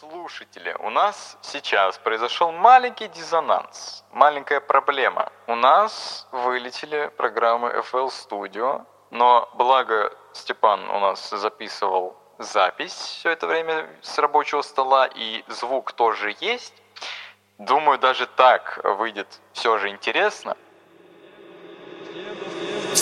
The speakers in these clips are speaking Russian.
слушатели, у нас сейчас произошел маленький диссонанс, маленькая проблема. У нас вылетели программы FL Studio, но благо Степан у нас записывал запись все это время с рабочего стола, и звук тоже есть. Думаю, даже так выйдет все же интересно –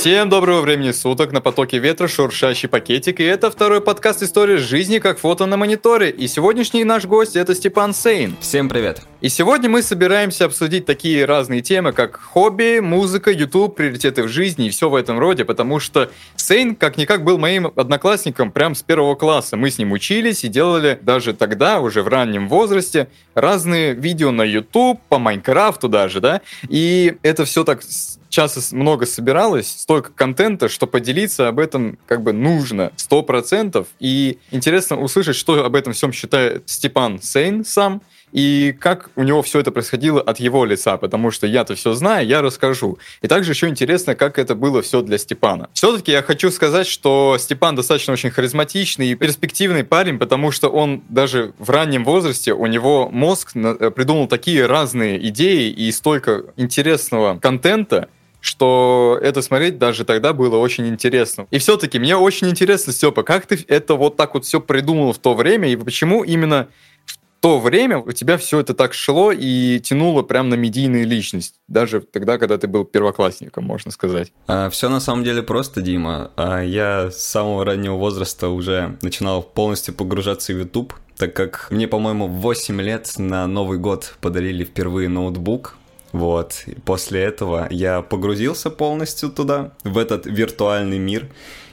Всем доброго времени суток, на потоке ветра шуршащий пакетик, и это второй подкаст истории жизни как фото на мониторе, и сегодняшний наш гость это Степан Сейн. Всем привет. И сегодня мы собираемся обсудить такие разные темы, как хобби, музыка, YouTube, приоритеты в жизни и все в этом роде, потому что Сейн как-никак был моим одноклассником прям с первого класса. Мы с ним учились и делали даже тогда, уже в раннем возрасте, разные видео на YouTube, по Майнкрафту даже, да, и это все так часа много собиралось, столько контента, что поделиться об этом как бы нужно сто процентов. И интересно услышать, что об этом всем считает Степан Сейн сам, и как у него все это происходило от его лица, потому что я-то все знаю, я расскажу. И также еще интересно, как это было все для Степана. Все-таки я хочу сказать, что Степан достаточно очень харизматичный и перспективный парень, потому что он даже в раннем возрасте, у него мозг э, придумал такие разные идеи и столько интересного контента, что это смотреть даже тогда было очень интересно. И все-таки мне очень интересно, Степа, как ты это вот так вот все придумал в то время, и почему именно в то время у тебя все это так шло и тянуло прям на медийную личность, даже тогда, когда ты был первоклассником, можно сказать. А, все на самом деле просто, Дима. А, я с самого раннего возраста уже начинал полностью погружаться в YouTube, так как мне, по-моему, 8 лет на Новый год подарили впервые ноутбук, вот. После этого я погрузился полностью туда, в этот виртуальный мир,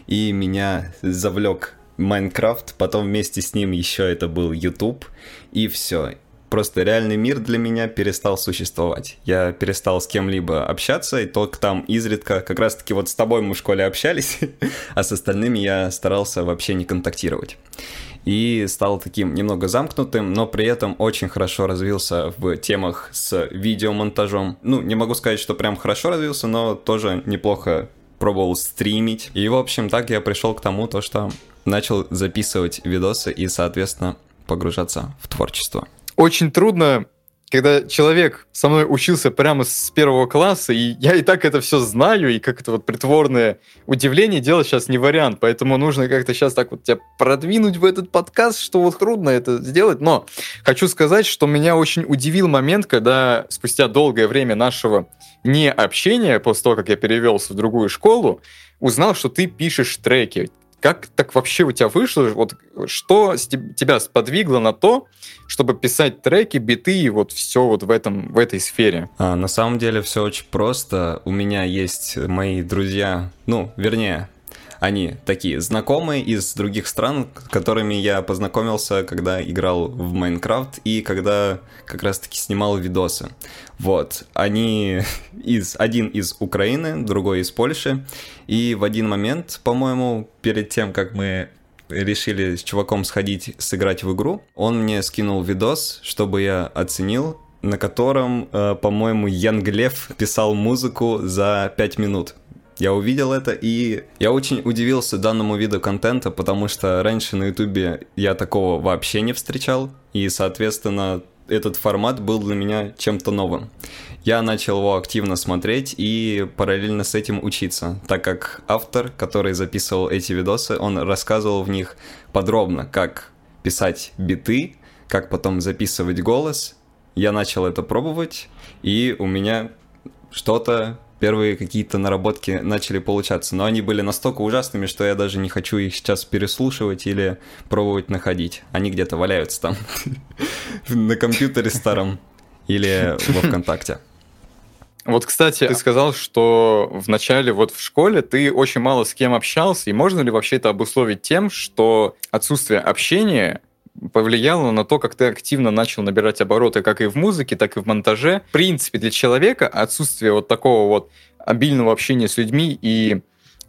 и меня завлек Майнкрафт, потом вместе с ним еще это был YouTube, и все. Просто реальный мир для меня перестал существовать. Я перестал с кем-либо общаться, и только там изредка, как раз-таки вот с тобой мы в школе общались, а с остальными я старался вообще не контактировать и стал таким немного замкнутым, но при этом очень хорошо развился в темах с видеомонтажом. Ну, не могу сказать, что прям хорошо развился, но тоже неплохо пробовал стримить. И, в общем, так я пришел к тому, то, что начал записывать видосы и, соответственно, погружаться в творчество. Очень трудно когда человек со мной учился прямо с первого класса, и я и так это все знаю, и как это вот притворное удивление делать сейчас не вариант, поэтому нужно как-то сейчас так вот тебя продвинуть в этот подкаст, что вот трудно это сделать, но хочу сказать, что меня очень удивил момент, когда спустя долгое время нашего не общения, после того, как я перевелся в другую школу, узнал, что ты пишешь треки. Как так вообще у тебя вышло? Вот что тебя сподвигло на то, чтобы писать треки, биты и вот все вот в этом в этой сфере? А, на самом деле все очень просто. У меня есть мои друзья, ну, вернее, они такие знакомые из других стран, которыми я познакомился, когда играл в Майнкрафт и когда как раз-таки снимал видосы. Вот, они из, один из Украины, другой из Польши, и в один момент, по-моему, перед тем, как мы решили с чуваком сходить сыграть в игру, он мне скинул видос, чтобы я оценил, на котором, э, по-моему, Ян Глеф писал музыку за 5 минут. Я увидел это, и я очень удивился данному виду контента, потому что раньше на ютубе я такого вообще не встречал, и, соответственно, этот формат был для меня чем-то новым. Я начал его активно смотреть и параллельно с этим учиться, так как автор, который записывал эти видосы, он рассказывал в них подробно, как писать биты, как потом записывать голос. Я начал это пробовать, и у меня что-то первые какие-то наработки начали получаться, но они были настолько ужасными, что я даже не хочу их сейчас переслушивать или пробовать находить. Они где-то валяются там на компьютере старом или во ВКонтакте. Вот, кстати, ты сказал, что в начале вот в школе ты очень мало с кем общался, и можно ли вообще это обусловить тем, что отсутствие общения повлияло на то, как ты активно начал набирать обороты как и в музыке, так и в монтаже. В принципе, для человека отсутствие вот такого вот обильного общения с людьми и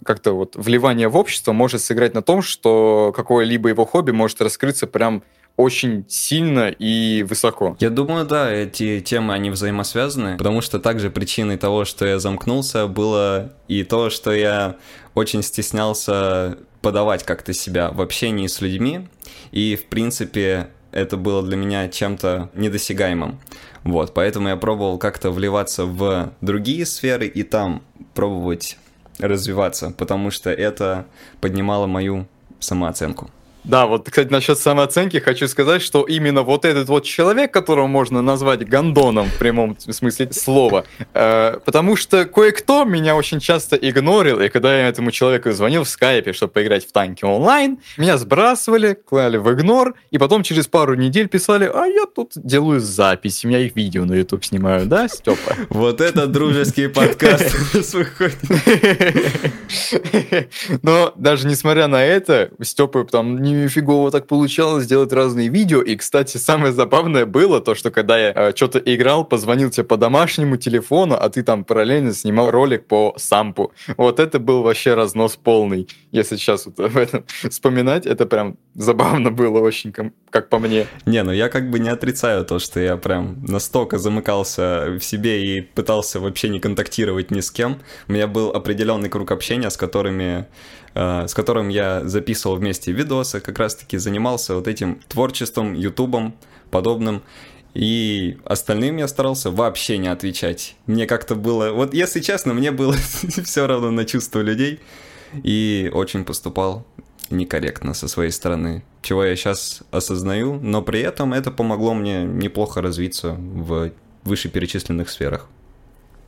как-то вот вливание в общество может сыграть на том, что какое-либо его хобби может раскрыться прям очень сильно и высоко. Я думаю, да, эти темы, они взаимосвязаны, потому что также причиной того, что я замкнулся, было и то, что я очень стеснялся подавать как-то себя в общении с людьми, и, в принципе, это было для меня чем-то недосягаемым. Вот, поэтому я пробовал как-то вливаться в другие сферы и там пробовать развиваться, потому что это поднимало мою самооценку. Да, вот, кстати, насчет самооценки хочу сказать, что именно вот этот вот человек, которого можно назвать гондоном в прямом смысле слова, э, потому что кое-кто меня очень часто игнорил, и когда я этому человеку звонил в скайпе, чтобы поиграть в танки онлайн, меня сбрасывали, клали в игнор, и потом через пару недель писали, а я тут делаю запись, у меня их видео на YouTube снимаю, да, Степа? Вот это дружеский подкаст Но даже несмотря на это, Степа там не фигово так получалось сделать разные видео. И, кстати, самое забавное было то, что когда я э, что-то играл, позвонил тебе по домашнему телефону, а ты там параллельно снимал ролик по сампу. Вот это был вообще разнос полный. Если сейчас вот об этом вспоминать, это прям забавно было очень, как по мне. Не, ну я как бы не отрицаю то, что я прям настолько замыкался в себе и пытался вообще не контактировать ни с кем. У меня был определенный круг общения, с которыми с которым я записывал вместе видосы, как раз-таки занимался вот этим творчеством, ютубом, подобным. И остальным я старался вообще не отвечать. Мне как-то было... Вот если честно, мне было все равно на чувства людей. И очень поступал некорректно со своей стороны, чего я сейчас осознаю, но при этом это помогло мне неплохо развиться в вышеперечисленных сферах.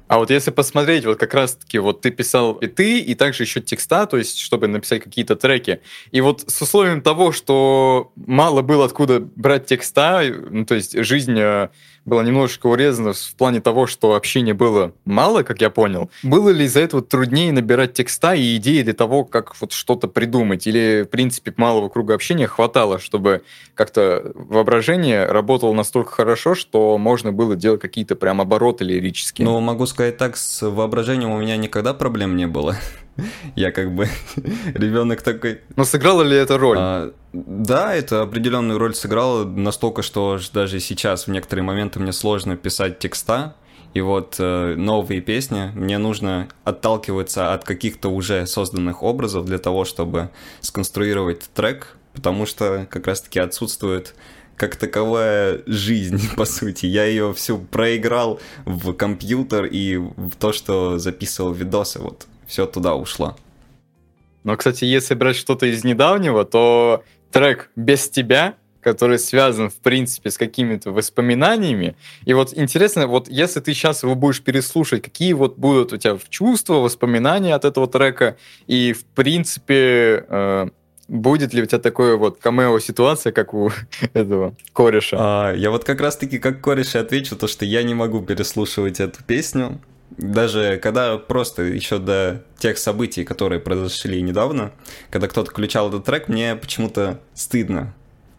А вот если посмотреть, вот как раз-таки вот ты писал и ты, и также еще текста, то есть чтобы написать какие-то треки. И вот с условием того, что мало было откуда брать текста, ну, то есть жизнь э, была немножечко урезана в плане того, что общения было мало, как я понял. Было ли из-за этого труднее набирать текста и идеи для того, как вот что-то придумать? Или, в принципе, малого круга общения хватало, чтобы как-то воображение работало настолько хорошо, что можно было делать какие-то прям обороты лирические? Ну, могу сказать так, с воображением у меня никогда проблем не было. Я как бы ребенок такой. Но сыграла ли это роль? А, да, это определенную роль сыграло настолько, что даже сейчас в некоторые моменты мне сложно писать текста. И вот э, новые песни, мне нужно отталкиваться от каких-то уже созданных образов для того, чтобы сконструировать трек, потому что как раз-таки отсутствует как таковая жизнь, по сути. Я ее всю проиграл в компьютер и в то, что записывал видосы. Вот все туда ушло. Но, кстати, если брать что-то из недавнего, то трек «Без тебя», который связан, в принципе, с какими-то воспоминаниями. И вот интересно, вот если ты сейчас его будешь переслушать, какие вот будут у тебя чувства, воспоминания от этого трека, и, в принципе, э, будет ли у тебя такое вот камео-ситуация, как у этого кореша? А, я вот как раз-таки как кореша отвечу, то, что я не могу переслушивать эту песню, даже когда просто еще до тех событий, которые произошли недавно, когда кто-то включал этот трек, мне почему-то стыдно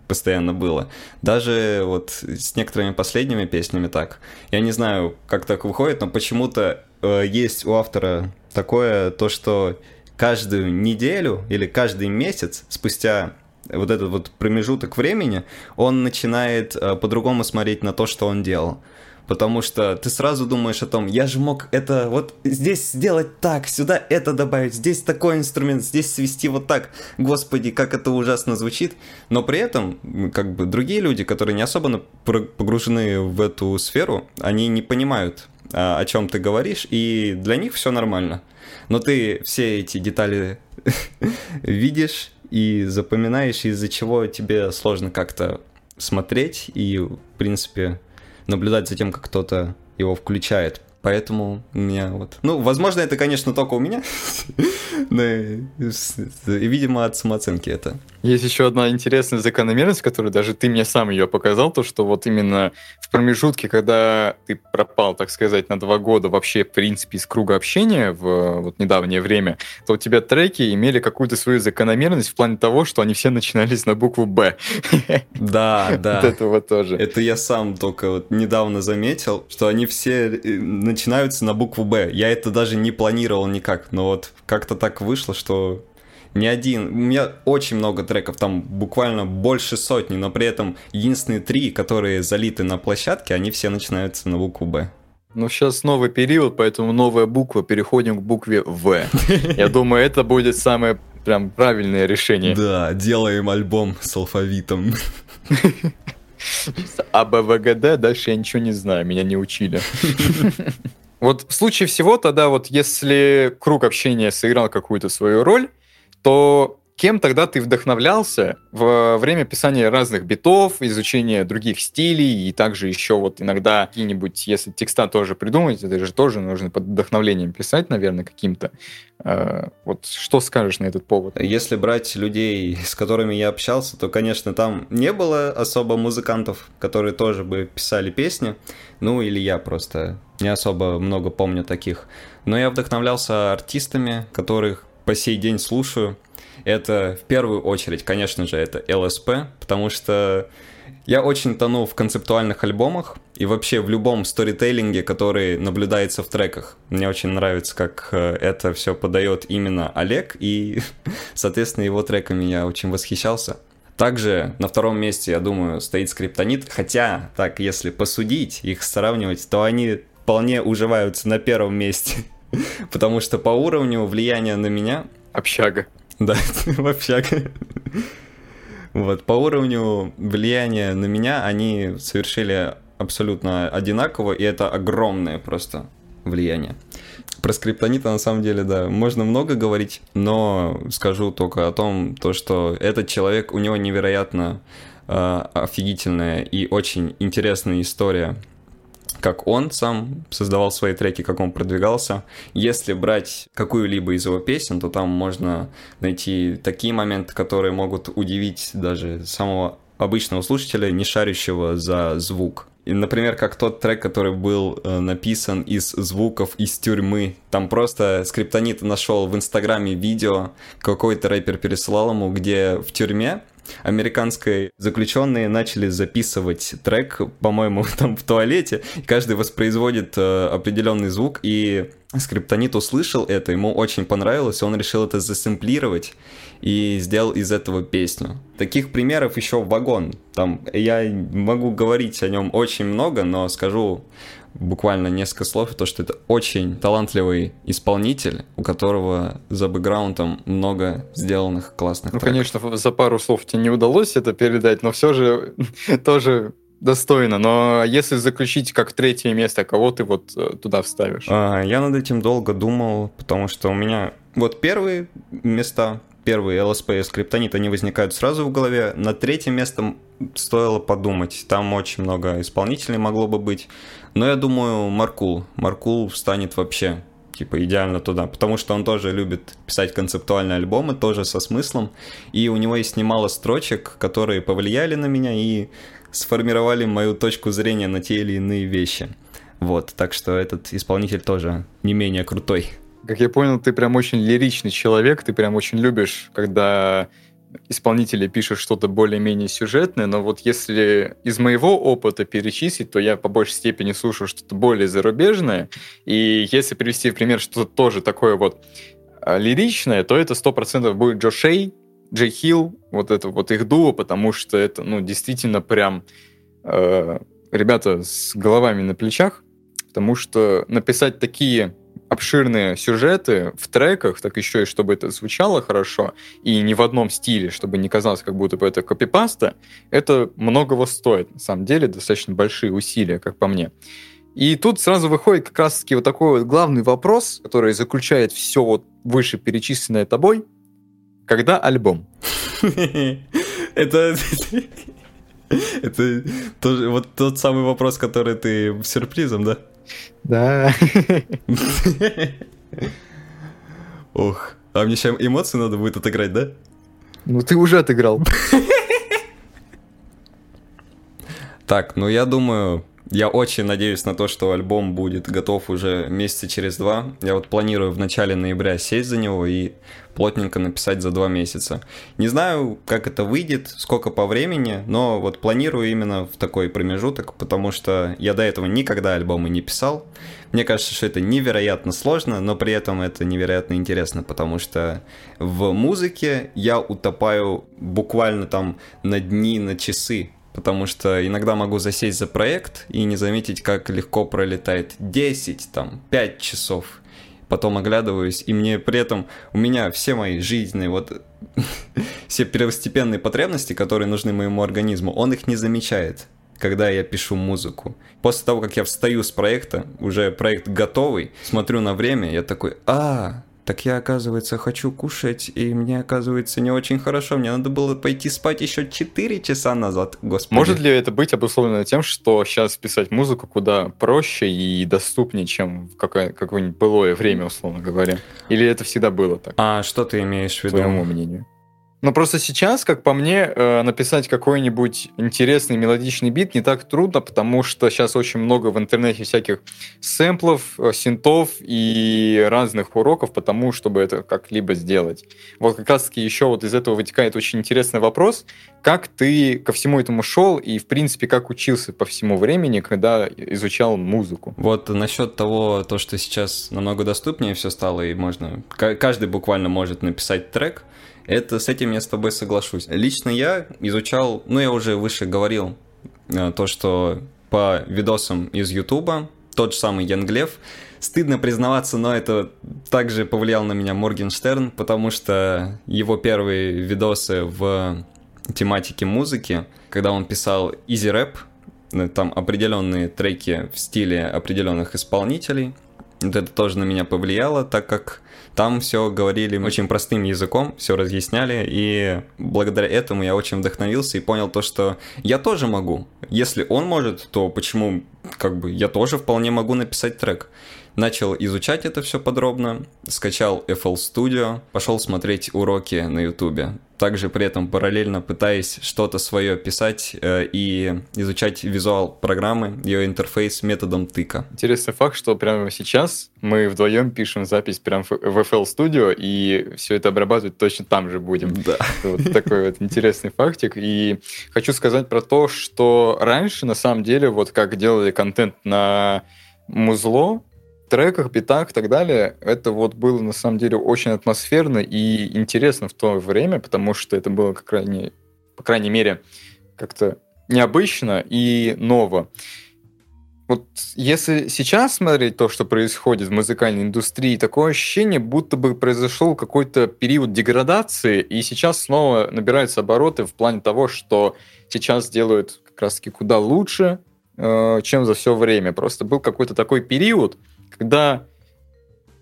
постоянно было. Даже вот с некоторыми последними песнями так. Я не знаю, как так выходит, но почему-то э, есть у автора такое, то, что каждую неделю или каждый месяц спустя вот этот вот промежуток времени, он начинает э, по-другому смотреть на то, что он делал потому что ты сразу думаешь о том, я же мог это вот здесь сделать так, сюда это добавить, здесь такой инструмент, здесь свести вот так. Господи, как это ужасно звучит. Но при этом, как бы другие люди, которые не особо погружены в эту сферу, они не понимают, а, о чем ты говоришь, и для них все нормально. Но ты все эти детали видишь и запоминаешь, из-за чего тебе сложно как-то смотреть и, в принципе, наблюдать за тем, как кто-то его включает. Поэтому у меня вот... Ну, возможно, это, конечно, только у меня. Видимо, от самооценки это. Есть еще одна интересная закономерность, которую даже ты мне сам ее показал, то, что вот именно в промежутке, когда ты пропал, так сказать, на два года вообще, в принципе, из круга общения в вот недавнее время, то у тебя треки имели какую-то свою закономерность в плане того, что они все начинались на букву «Б». Да, да. Вот это вот тоже. Это я сам только вот недавно заметил, что они все э, начинаются на букву «Б». Я это даже не планировал никак, но вот как-то так вышло, что не один. У меня очень много треков, там буквально больше сотни, но при этом единственные три, которые залиты на площадке, они все начинаются на букву «Б». Ну, сейчас новый период, поэтому новая буква, переходим к букве В. Я думаю, это будет самое прям правильное решение. Да, делаем альбом с алфавитом. АБВГД, дальше я ничего не знаю, меня не учили. Вот в случае всего тогда вот если круг общения сыграл какую-то свою роль, то Кем тогда ты вдохновлялся во время писания разных битов, изучения других стилей и также еще вот иногда какие-нибудь, если текста тоже придумать, это же тоже нужно под вдохновлением писать, наверное, каким-то. Э, вот что скажешь на этот повод? Если брать людей, с которыми я общался, то, конечно, там не было особо музыкантов, которые тоже бы писали песни. Ну, или я просто не особо много помню таких. Но я вдохновлялся артистами, которых по сей день слушаю это в первую очередь, конечно же, это ЛСП, потому что я очень тону в концептуальных альбомах и вообще в любом сторителлинге, который наблюдается в треках. Мне очень нравится, как э, это все подает именно Олег, и, соответственно, его треками я очень восхищался. Также на втором месте, я думаю, стоит скриптонит, хотя, так, если посудить, их сравнивать, то они вполне уживаются на первом месте, потому что по уровню влияния на меня... Общага. Да, в общаге. Вот, по уровню влияния на меня они совершили абсолютно одинаково, и это огромное просто влияние. Про скриптонита на самом деле, да, можно много говорить, но скажу только о том, то, что этот человек, у него невероятно э, офигительная и очень интересная история как он сам создавал свои треки, как он продвигался. Если брать какую-либо из его песен, то там можно найти такие моменты, которые могут удивить даже самого обычного слушателя, не шарящего за звук. И, например, как тот трек, который был э, написан из звуков из тюрьмы. Там просто скриптонит нашел в Инстаграме видео, какой-то рэпер пересылал ему, где в тюрьме американской заключенные начали записывать трек, по-моему, там в туалете, и каждый воспроизводит э, определенный звук, и Скриптонит услышал это, ему очень понравилось, он решил это засэмплировать и сделал из этого песню. Таких примеров еще вагон. Там я могу говорить о нем очень много, но скажу буквально несколько слов, то, что это очень талантливый исполнитель, у которого за бэкграундом много сделанных классных Ну, треков. конечно, за пару слов тебе не удалось это передать, но все же тоже достойно. Но если заключить как третье место, кого ты вот э, туда вставишь? А, я над этим долго думал, потому что у меня вот первые места, первые ЛСП и скриптонит, они возникают сразу в голове. На третьем местом стоило подумать. Там очень много исполнителей могло бы быть. Но я думаю, Маркул. Маркул встанет вообще типа идеально туда, потому что он тоже любит писать концептуальные альбомы, тоже со смыслом, и у него есть немало строчек, которые повлияли на меня и сформировали мою точку зрения на те или иные вещи. Вот, так что этот исполнитель тоже не менее крутой. Как я понял, ты прям очень лиричный человек, ты прям очень любишь, когда исполнители пишут что-то более-менее сюжетное, но вот если из моего опыта перечислить, то я по большей степени слушаю что-то более зарубежное, и если привести в пример что-то тоже такое вот а, лиричное, то это 100% будет Джо Шей, Джей Хилл, вот это вот их дуо, потому что это, ну, действительно прям э, ребята с головами на плечах, потому что написать такие обширные сюжеты в треках, так еще и чтобы это звучало хорошо, и не в одном стиле, чтобы не казалось, как будто бы это копипаста, это многого стоит. На самом деле, достаточно большие усилия, как по мне. И тут сразу выходит как раз-таки вот такой вот главный вопрос, который заключает все вот выше перечисленное тобой. Когда альбом? Это... Это тоже вот тот самый вопрос, который ты сюрпризом, да? Да. Ох, а мне сейчас эмоции надо будет отыграть, да? Ну ты уже отыграл. Так, ну я думаю, я очень надеюсь на то, что альбом будет готов уже месяца через два. Я вот планирую в начале ноября сесть за него и плотненько написать за два месяца. Не знаю, как это выйдет, сколько по времени, но вот планирую именно в такой промежуток, потому что я до этого никогда альбомы не писал. Мне кажется, что это невероятно сложно, но при этом это невероятно интересно, потому что в музыке я утопаю буквально там на дни, на часы, потому что иногда могу засесть за проект и не заметить, как легко пролетает 10, там, 5 часов потом оглядываюсь, и мне при этом, у меня все мои жизненные, вот все первостепенные потребности, которые нужны моему организму, он их не замечает когда я пишу музыку. После того, как я встаю с проекта, уже проект готовый, смотрю на время, я такой, а, так я, оказывается, хочу кушать, и мне, оказывается, не очень хорошо. Мне надо было пойти спать еще 4 часа назад, господи. Может ли это быть обусловлено тем, что сейчас писать музыку куда проще и доступнее, чем в какое- какое-нибудь былое время, условно говоря? Или это всегда было так, А что ты имеешь в по виду? твоему мнению? Ну, просто сейчас, как по мне, э, написать какой-нибудь интересный мелодичный бит не так трудно, потому что сейчас очень много в интернете всяких сэмплов, э, синтов и разных уроков, потому чтобы это как-либо сделать. Вот как раз-таки еще вот из этого вытекает очень интересный вопрос, как ты ко всему этому шел и, в принципе, как учился по всему времени, когда изучал музыку. Вот насчет того, то, что сейчас намного доступнее все стало, и можно... ка- Каждый буквально может написать трек, это с этим я с тобой соглашусь. Лично я изучал, ну я уже выше говорил, э, то, что по видосам из Ютуба, тот же самый Янглев, стыдно признаваться, но это также повлиял на меня Моргенштерн, потому что его первые видосы в тематике музыки, когда он писал изи рэп, э, там определенные треки в стиле определенных исполнителей. Вот это тоже на меня повлияло, так как там все говорили очень простым языком, все разъясняли, и благодаря этому я очень вдохновился и понял то, что я тоже могу. Если он может, то почему как бы я тоже вполне могу написать трек. Начал изучать это все подробно, скачал FL Studio, пошел смотреть уроки на YouTube. Также при этом параллельно пытаясь что-то свое писать э, и изучать визуал программы, ее интерфейс методом тыка. Интересный факт, что прямо сейчас мы вдвоем пишем запись прямо в FL Studio, и все это обрабатывать точно там же будем. Да. Вот такой вот интересный фактик. И хочу сказать про то, что раньше, на самом деле, вот как делали контент на музло, треках, битах и так далее, это вот было на самом деле очень атмосферно и интересно в то время, потому что это было, как крайне, по крайней мере, как-то необычно и ново. Вот если сейчас смотреть то, что происходит в музыкальной индустрии, такое ощущение, будто бы произошел какой-то период деградации, и сейчас снова набираются обороты в плане того, что сейчас делают как раз-таки куда лучше, э, чем за все время. Просто был какой-то такой период, когда,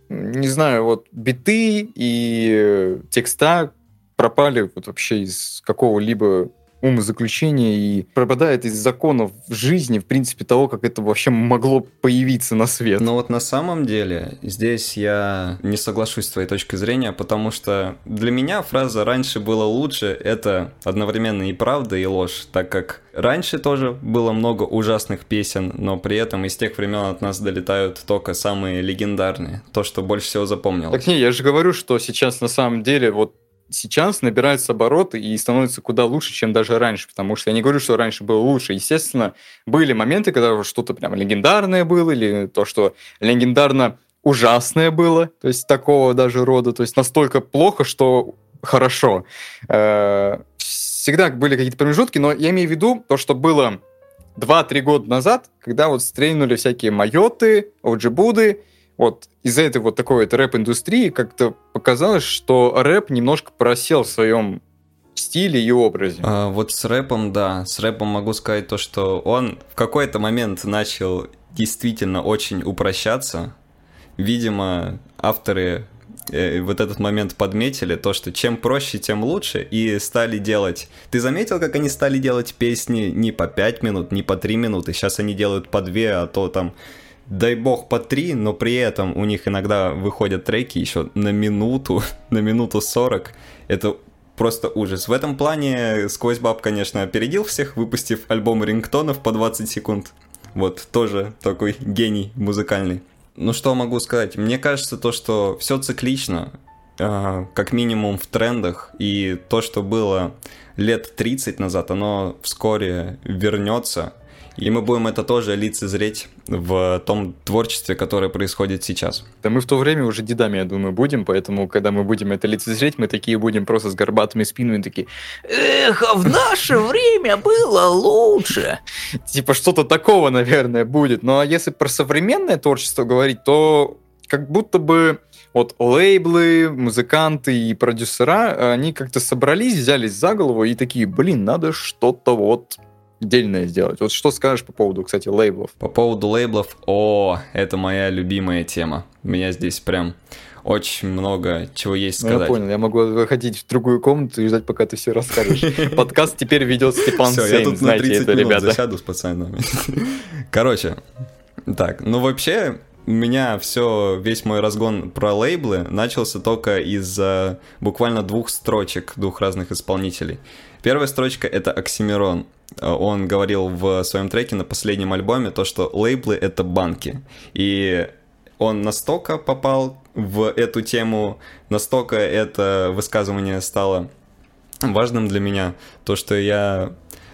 не знаю, вот биты и текста пропали вот вообще из какого-либо умозаключения и пропадает из законов жизни, в принципе, того, как это вообще могло появиться на свет. Но вот на самом деле здесь я не соглашусь с твоей точкой зрения, потому что для меня фраза «раньше было лучше» — это одновременно и правда, и ложь, так как раньше тоже было много ужасных песен, но при этом из тех времен от нас долетают только самые легендарные, то, что больше всего запомнилось. Так не, я же говорю, что сейчас на самом деле вот сейчас набираются обороты и становится куда лучше, чем даже раньше, потому что я не говорю, что раньше было лучше. Естественно, были моменты, когда что-то прям легендарное было, или то, что легендарно ужасное было, то есть такого даже рода, то есть настолько плохо, что хорошо. Э, Всегда были какие-то промежутки, но я имею в виду то, что было 2-3 года назад, когда вот стрельнули всякие майоты, оджибуды, вот из-за этой вот такой вот рэп-индустрии как-то показалось, что рэп немножко просел в своем стиле и образе. А, вот с рэпом, да, с рэпом могу сказать то, что он в какой-то момент начал действительно очень упрощаться. Видимо, авторы э, вот этот момент подметили, то, что чем проще, тем лучше, и стали делать... Ты заметил, как они стали делать песни не по 5 минут, не по 3 минуты, сейчас они делают по 2, а то там дай бог по 3, но при этом у них иногда выходят треки еще на минуту, на минуту 40. Это просто ужас. В этом плане Сквозь Баб, конечно, опередил всех, выпустив альбом рингтонов по 20 секунд. Вот, тоже такой гений музыкальный. Ну что могу сказать? Мне кажется то, что все циклично, э, как минимум в трендах, и то, что было лет 30 назад, оно вскоре вернется, и мы будем это тоже лицезреть в том творчестве, которое происходит сейчас. Да мы в то время уже дедами, я думаю, будем, поэтому, когда мы будем это лицезреть, мы такие будем просто с горбатыми спинами такие, эх, а в наше время было лучше. Типа что-то такого, наверное, будет. Ну а если про современное творчество говорить, то как будто бы вот лейблы, музыканты и продюсера, они как-то собрались, взялись за голову и такие, блин, надо что-то вот дельное сделать. Вот что скажешь по поводу, кстати, лейблов? По поводу лейблов, о, это моя любимая тема. У меня здесь прям очень много чего есть сказать. Ну, я понял, я могу выходить в другую комнату и ждать, пока ты все расскажешь. Подкаст теперь ведет Степан Все, я тут на 30 минут засяду с пацанами. Короче, так, ну вообще, у меня все, весь мой разгон про лейблы начался только из буквально двух строчек двух разных исполнителей. Первая строчка — это Оксимирон. Он говорил в своем треке на последнем альбоме то, что лейблы — это банки. И он настолько попал в эту тему, настолько это высказывание стало важным для меня, то, что я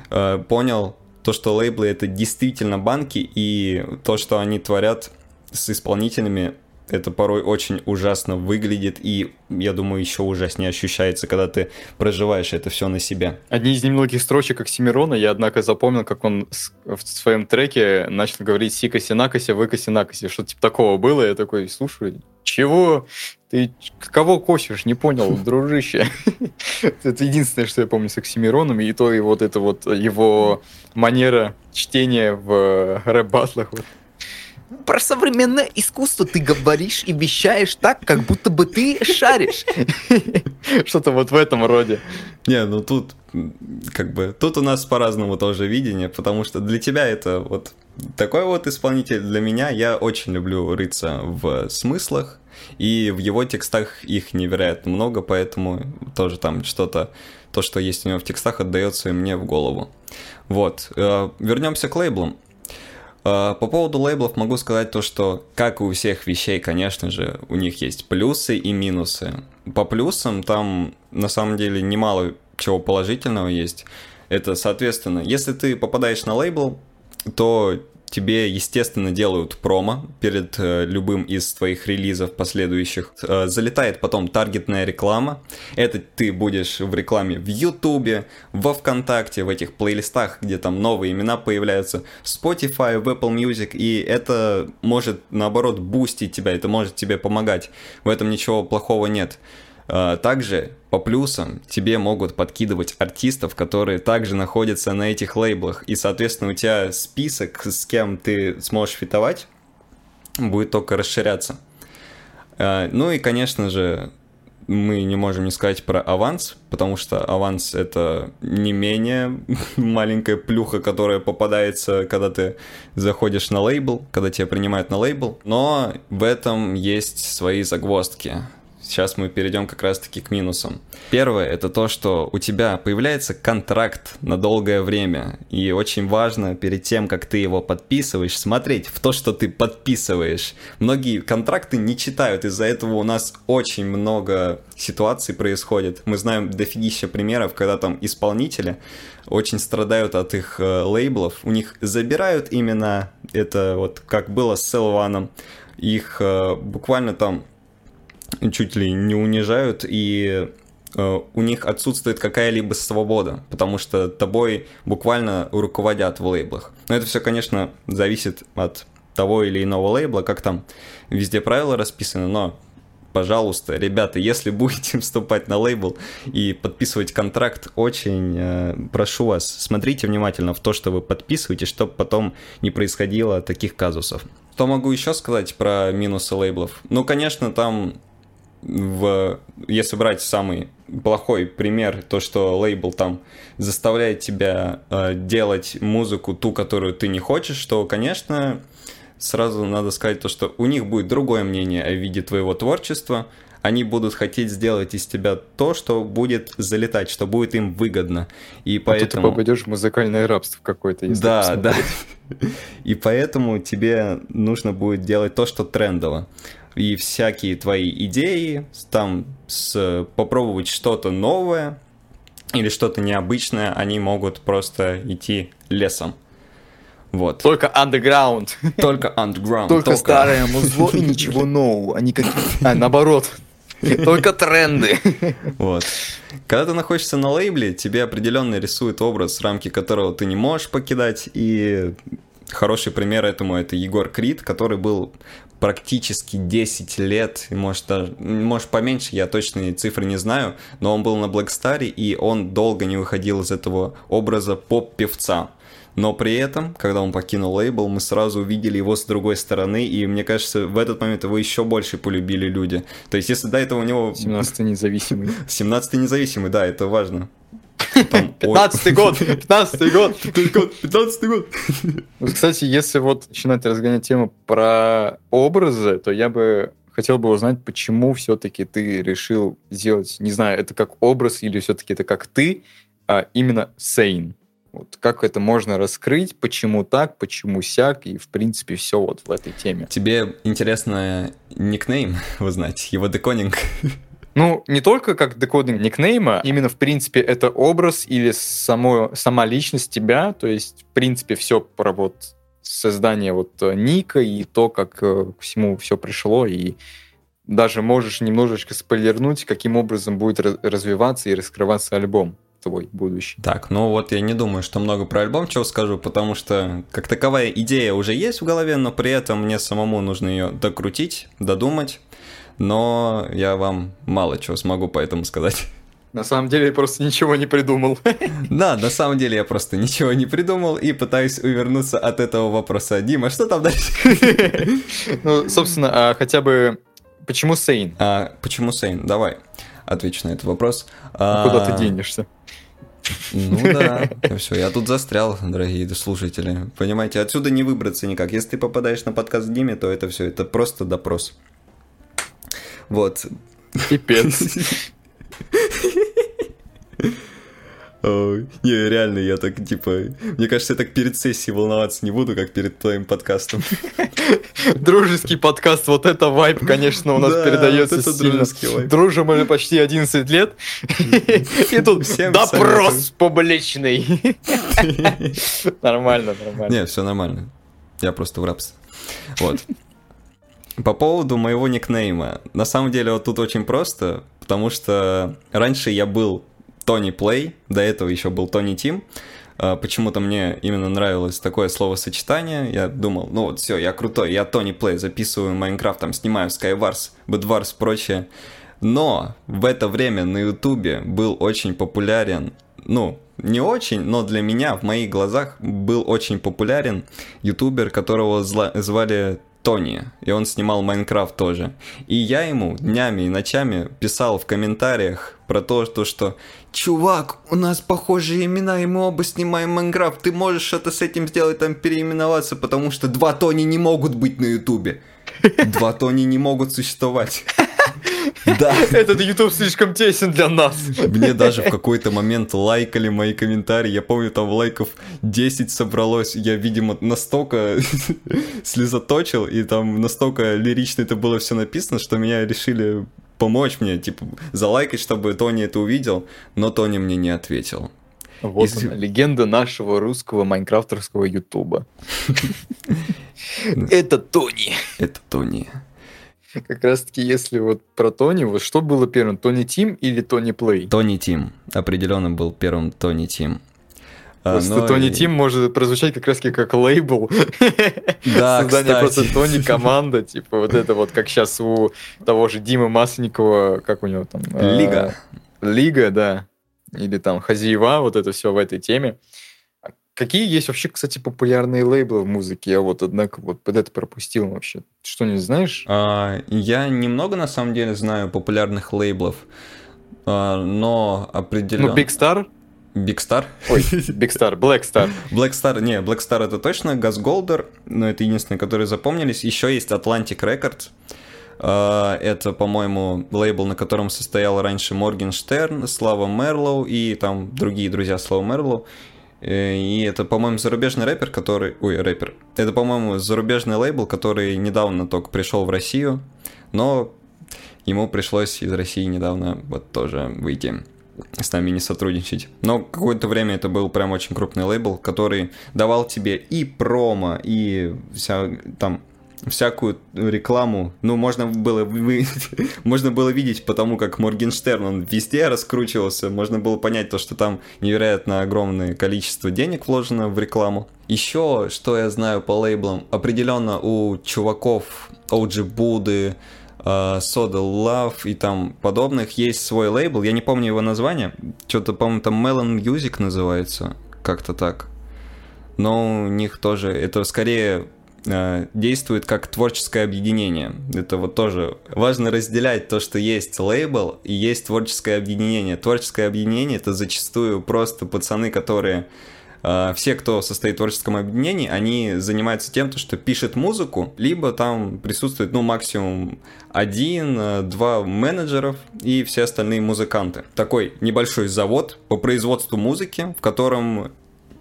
э, понял, то, что лейблы это действительно банки, и то, что они творят с исполнителями, это порой очень ужасно выглядит, и, я думаю, еще ужаснее ощущается, когда ты проживаешь это все на себе. Одни из немногих строчек Оксимирона я, однако, запомнил, как он в своем треке начал говорить «сикоси накоси, выкоси накоси». Что-то типа такого было, я такой, слушай, чего? Ты кого косишь? Не понял, дружище. это единственное, что я помню с Оксимироном, и то и вот это вот его манера чтения в рэп-батлах. Про современное искусство ты говоришь и вещаешь так, как будто бы ты шаришь. Что-то вот в этом роде. Не, ну тут как бы тут у нас по-разному тоже видение, потому что для тебя это вот такой вот исполнитель для меня. Я очень люблю рыться в смыслах, и в его текстах их невероятно много, поэтому тоже там что-то, то, что есть у него в текстах, отдается и мне в голову. Вот, э, вернемся к лейблам. Э, по поводу лейблов могу сказать то, что, как и у всех вещей, конечно же, у них есть плюсы и минусы. По плюсам там на самом деле немало чего положительного есть. Это, соответственно, если ты попадаешь на лейбл, то тебе, естественно, делают промо перед э, любым из твоих релизов последующих. Э, залетает потом таргетная реклама. Это ты будешь в рекламе в Ютубе, во Вконтакте, в этих плейлистах, где там новые имена появляются, в Spotify, в Apple Music, и это может, наоборот, бустить тебя, это может тебе помогать. В этом ничего плохого нет. А, также по плюсам тебе могут подкидывать артистов, которые также находятся на этих лейблах. И, соответственно, у тебя список, с кем ты сможешь фитовать, будет только расширяться. А, ну и, конечно же, мы не можем не сказать про аванс, потому что аванс это не менее маленькая плюха, которая попадается, когда ты заходишь на лейбл, когда тебя принимают на лейбл. Но в этом есть свои загвоздки. Сейчас мы перейдем как раз-таки к минусам. Первое — это то, что у тебя появляется контракт на долгое время. И очень важно перед тем, как ты его подписываешь, смотреть в то, что ты подписываешь. Многие контракты не читают, из-за этого у нас очень много ситуаций происходит. Мы знаем дофигища примеров, когда там исполнители очень страдают от их э, лейблов. У них забирают именно это вот как было с Селваном. Их э, буквально там чуть ли не унижают, и э, у них отсутствует какая-либо свобода, потому что тобой буквально руководят в лейблах. Но это все, конечно, зависит от того или иного лейбла, как там везде правила расписаны, но пожалуйста, ребята, если будете вступать на лейбл и подписывать контракт, очень э, прошу вас, смотрите внимательно в то, что вы подписываете, чтобы потом не происходило таких казусов. Что могу еще сказать про минусы лейблов? Ну, конечно, там в, если брать самый плохой пример, то, что лейбл там заставляет тебя э, делать музыку ту, которую ты не хочешь, то, конечно, сразу надо сказать то, что у них будет другое мнение о виде твоего творчества, они будут хотеть сделать из тебя то, что будет залетать, что будет им выгодно. И поэтому... А ты попадешь в музыкальное рабство какое-то, если Да, да. И поэтому тебе нужно будет делать то, что трендово и всякие твои идеи, там с, попробовать что-то новое или что-то необычное, они могут просто идти лесом. Вот. Только underground. Только underground. Только, только... старое музло и ничего нового. Они как... А, наоборот. Только тренды. Вот. Когда ты находишься на лейбле, тебе определенно рисует образ, рамки которого ты не можешь покидать, и хороший пример этому это Егор Крид, который был практически 10 лет, может даже, может поменьше, я точные цифры не знаю, но он был на Black Star, и он долго не выходил из этого образа поп-певца. Но при этом, когда он покинул лейбл, мы сразу увидели его с другой стороны, и мне кажется, в этот момент его еще больше полюбили люди. То есть, если до этого у него... 17-й независимый. 17-й независимый, да, это важно. 15-й год, 15-й год. 15-й год. Вот, Кстати, если вот начинать разгонять тему про образы, то я бы хотел бы узнать, почему все-таки ты решил сделать, не знаю, это как образ или все-таки это как ты, а именно Сейн. Вот как это можно раскрыть, почему так, почему сяк, и в принципе все вот в этой теме. Тебе интересно никнейм узнать, его деконинг? Ну, не только как декодинг никнейма, именно, в принципе, это образ или само, сама личность тебя, то есть, в принципе, все про вот создание вот э, ника и то, как э, к всему все пришло, и даже можешь немножечко спойлернуть, каким образом будет раз- развиваться и раскрываться альбом твой будущий. Так, ну вот я не думаю, что много про альбом чего скажу, потому что как таковая идея уже есть в голове, но при этом мне самому нужно ее докрутить, додумать, но я вам мало чего смогу по этому сказать. На самом деле я просто ничего не придумал. Да, на самом деле я просто ничего не придумал и пытаюсь увернуться от этого вопроса. Дима, что там дальше? Ну, собственно, а хотя бы почему Сейн? А, почему Сейн? Давай, отвечу на этот вопрос. А Куда А, ты денешься? Ну да, все, я тут застрял, дорогие слушатели. Понимаете, отсюда не выбраться никак. Если ты попадаешь на подкаст Диме, то это все, это просто допрос. Вот. Пипец. Не, реально, я так, типа... Мне кажется, я так перед сессией волноваться не буду, как перед твоим подкастом. Дружеский подкаст, вот это вайп, конечно, у нас Да, передается сильно. Дружим мы почти 11 лет. И тут допрос публичный. Нормально, нормально. Не, все нормально. Я просто в рабстве. Вот. По поводу моего никнейма. На самом деле вот тут очень просто, потому что раньше я был Тони Плей, до этого еще был Тони Тим. А, Почему-то мне именно нравилось такое словосочетание. Я думал, ну вот все, я крутой, я Тони Плей, записываю Майнкрафт, там снимаю Skywars, Bedwars, прочее. Но в это время на Ютубе был очень популярен, ну, не очень, но для меня, в моих глазах, был очень популярен ютубер, которого зла- звали Тони, и он снимал Майнкрафт тоже. И я ему днями и ночами писал в комментариях про то, что, что «Чувак, у нас похожие имена, и мы оба снимаем Майнкрафт, ты можешь что-то с этим сделать, там переименоваться, потому что два Тони не могут быть на ютубе». Два Тони не могут существовать. Да. Этот YouTube слишком тесен для нас. Мне даже в какой-то момент лайкали мои комментарии. Я помню, там лайков 10 собралось. Я, видимо, настолько слезоточил, и там настолько лирично это было все написано, что меня решили помочь мне, типа, залайкать, чтобы Тони это увидел, но Тони мне не ответил. Вот Из- она, легенда нашего русского майнкрафтерского ютуба. Это Тони. Это Тони. Как раз таки, если вот про Тони, вот что было первым, Тони Тим или Тони Плей? Тони Тим. Определенно был первым Тони Тим. А, Просто но Тони и- Тим может прозвучать как раз таки как лейбл. Да, Создание кстати. просто Тони команда, типа вот это вот, как сейчас у того же Димы Масленникова, как у него там? э, Лига. Лига, да. Или там Хазиева, вот это все в этой теме. Какие есть вообще, кстати, популярные лейблы в музыке? Я вот, однако, вот под это пропустил вообще. Что-нибудь знаешь? А, Я немного, на самом деле, знаю популярных лейблов, а, но определенно... Ну, Big Star? Big Star? Ой, Big Star, Black Star. Black Star, не, Black Star это точно, Газголдер, но это единственные, которые запомнились. Еще есть Atlantic Records. А, Это, по-моему, лейбл, на котором состоял раньше Моргенштерн, Слава Мерлоу и там другие друзья Слава Мерлоу. Э, И это, по-моему, зарубежный рэпер, который... Ой, рэпер. Это, по-моему, зарубежный лейбл, который недавно только пришел в Россию, но ему пришлось из России недавно вот тоже выйти с нами не сотрудничать. Но какое-то время это был прям очень крупный лейбл, который давал тебе и промо, и вся там всякую рекламу, ну, можно было, можно было видеть потому, как Моргенштерн, он везде раскручивался, можно было понять то, что там невероятно огромное количество денег вложено в рекламу. Еще, что я знаю по лейблам, определенно у чуваков OG Буды, Soda Love и там подобных есть свой лейбл, я не помню его название, что-то, по-моему, там Melon Music называется, как-то так. Но у них тоже, это скорее Э, действует как творческое объединение. Это вот тоже важно разделять то, что есть лейбл и есть творческое объединение. Творческое объединение это зачастую просто пацаны, которые э, все, кто состоит в творческом объединении, они занимаются тем, что пишет музыку, либо там присутствует, ну, максимум один, э, два менеджеров и все остальные музыканты. Такой небольшой завод по производству музыки, в котором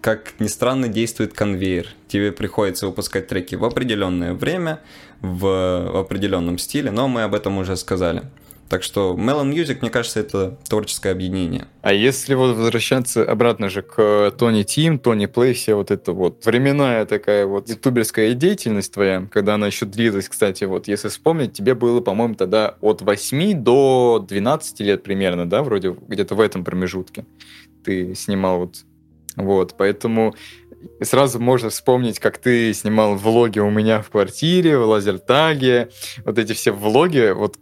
как ни странно, действует конвейер. Тебе приходится выпускать треки в определенное время, в, определенном стиле, но мы об этом уже сказали. Так что Melon Music, мне кажется, это творческое объединение. А если вот возвращаться обратно же к Тони Тим, Тони Плей, все вот это вот временная такая вот ютуберская деятельность твоя, когда она еще длилась, кстати, вот если вспомнить, тебе было, по-моему, тогда от 8 до 12 лет примерно, да, вроде где-то в этом промежутке ты снимал вот вот, поэтому сразу можно вспомнить, как ты снимал влоги у меня в квартире, в лазертаге. Вот эти все влоги, вот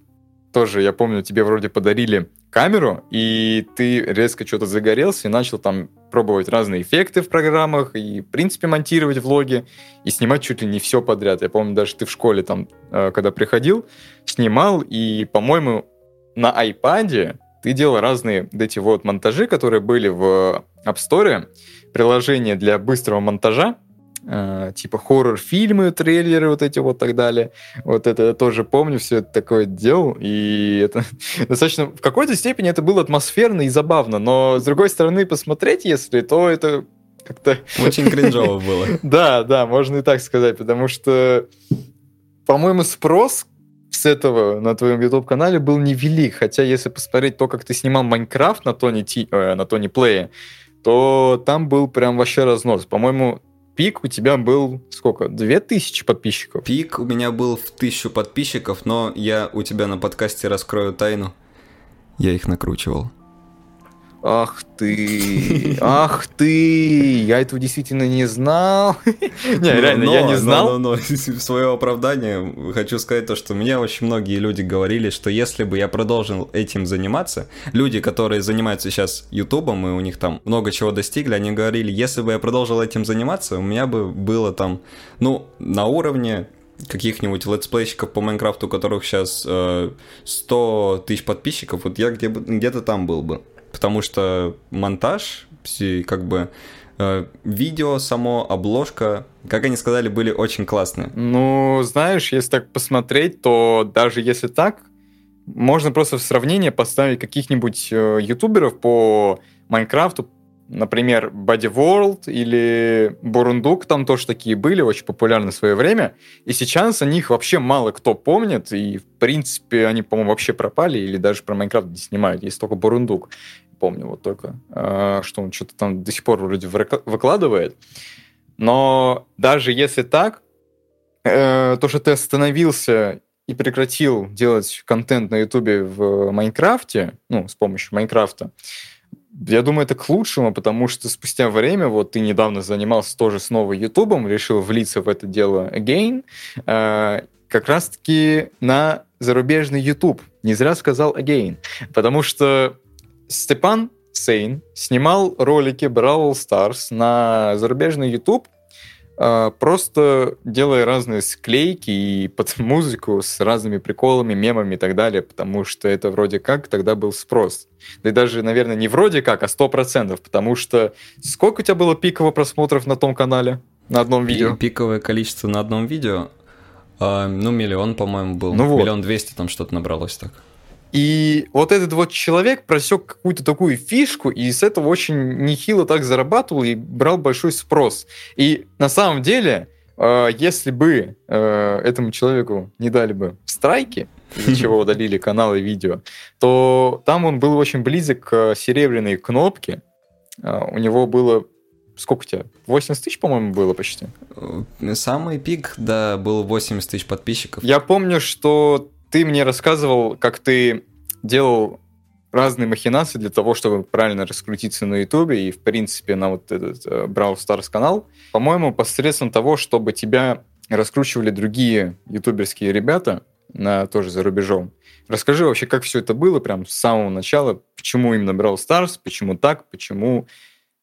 тоже, я помню, тебе вроде подарили камеру, и ты резко что-то загорелся и начал там пробовать разные эффекты в программах и, в принципе, монтировать влоги и снимать чуть ли не все подряд. Я помню, даже ты в школе там, э, когда приходил, снимал, и, по-моему, на iPad ты делал разные вот эти вот монтажи, которые были в App Store, приложения для быстрого монтажа, э, типа хоррор-фильмы, трейлеры, вот эти вот так далее. Вот это я тоже помню, все это такое делал, и это достаточно... В какой-то степени это было атмосферно и забавно, но, с другой стороны, посмотреть, если, то это как-то... Очень кринжово было. Да, да, можно и так сказать, потому что, по-моему, спрос с этого на твоем YouTube-канале был невелик. Хотя, если посмотреть то, как ты снимал Майнкрафт на Тони, Ти, э, на Тони Плее, то там был прям вообще разнос. По-моему, пик у тебя был сколько? Две тысячи подписчиков? Пик у меня был в тысячу подписчиков, но я у тебя на подкасте раскрою тайну. Я их накручивал. Ах ты, ах ты, я этого действительно не знал. Не, реально, я не знал. Но, но, в свое оправдание хочу сказать то, что мне очень многие люди говорили, что если бы я продолжил этим заниматься, люди, которые занимаются сейчас Ютубом, и у них там много чего достигли, они говорили, если бы я продолжил этим заниматься, у меня бы было там, ну, на уровне каких-нибудь летсплейщиков по Майнкрафту, у которых сейчас э, 100 тысяч подписчиков, вот я где- где-то там был бы потому что монтаж, как бы э, видео само, обложка, как они сказали, были очень классные. Ну, знаешь, если так посмотреть, то даже если так, можно просто в сравнение поставить каких-нибудь э, ютуберов по Майнкрафту, например, Body World или Бурундук, там тоже такие были, очень популярны в свое время, и сейчас о них вообще мало кто помнит, и, в принципе, они, по-моему, вообще пропали, или даже про Майнкрафт не снимают, есть только Бурундук, помню вот только, а, что он что-то там до сих пор вроде выкладывает, но даже если так, э, то, что ты остановился и прекратил делать контент на Ютубе в Майнкрафте, ну, с помощью Майнкрафта, я думаю, это к лучшему, потому что спустя время, вот ты недавно занимался тоже снова Ютубом, решил влиться в это дело again, э, как раз-таки на зарубежный YouTube. Не зря сказал again, потому что Степан Сейн снимал ролики Бравл Stars на зарубежный YouTube, просто делая разные склейки и под музыку с разными приколами, мемами и так далее, потому что это вроде как тогда был спрос. Да и даже, наверное, не вроде как, а сто процентов, потому что сколько у тебя было пиковых просмотров на том канале, на одном видео? Пиковое количество на одном видео? А, ну, миллион, по-моему, был. Ну вот. Миллион двести там что-то набралось так. И вот этот вот человек просек какую-то такую фишку, и с этого очень нехило так зарабатывал и брал большой спрос. И на самом деле, э, если бы э, этому человеку не дали бы страйки, из-за чего удалили каналы видео, то там он был очень близок к серебряной кнопке. Э, у него было сколько у тебя? 80 тысяч, по-моему, было почти. Самый пик, да, был 80 тысяч подписчиков. Я помню, что ты мне рассказывал, как ты делал разные махинации для того, чтобы правильно раскрутиться на Ютубе и, в принципе, на вот этот э, Brawl Stars канал. По-моему, посредством того, чтобы тебя раскручивали другие ютуберские ребята, на, тоже за рубежом. Расскажи вообще, как все это было прям с самого начала, почему именно Brawl Stars, почему так, почему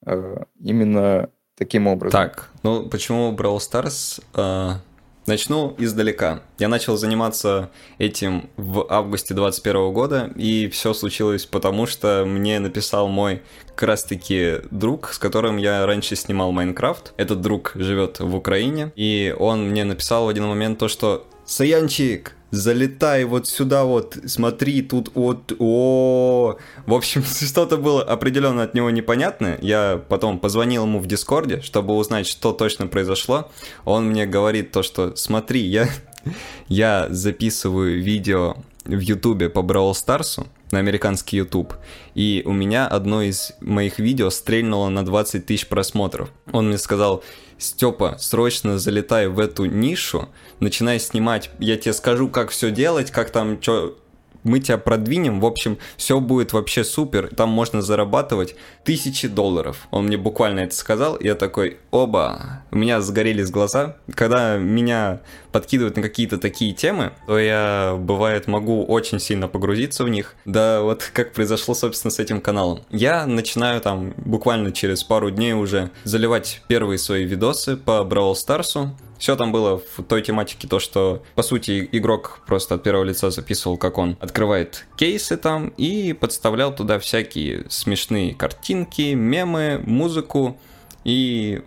э, именно таким образом. Так, ну почему Brawl Stars? Э, начну издалека. Я начал заниматься этим в августе 2021 года, и все случилось потому, что мне написал мой как раз-таки друг, с которым я раньше снимал Майнкрафт. Этот друг живет в Украине, и он мне написал в один момент то, что «Саянчик, залетай вот сюда вот, смотри, тут вот, о, В общем, что-то было определенно от него непонятное. Я потом позвонил ему в Дискорде, чтобы узнать, что точно произошло. Он мне говорит то, что смотри, я, я записываю видео в Ютубе по Бравл Старсу, на американский YouTube, и у меня одно из моих видео стрельнуло на 20 тысяч просмотров. Он мне сказал, Степа, срочно залетай в эту нишу, начинай снимать, я тебе скажу, как все делать, как там, что мы тебя продвинем, в общем, все будет вообще супер, там можно зарабатывать тысячи долларов. Он мне буквально это сказал, и я такой, оба, у меня загорелись глаза. Когда меня подкидывают на какие-то такие темы, то я, бывает, могу очень сильно погрузиться в них. Да, вот как произошло, собственно, с этим каналом. Я начинаю там буквально через пару дней уже заливать первые свои видосы по Brawl Старсу, все там было в той тематике, то, что, по сути, игрок просто от первого лица записывал, как он открывает кейсы там и подставлял туда всякие смешные картинки, мемы, музыку и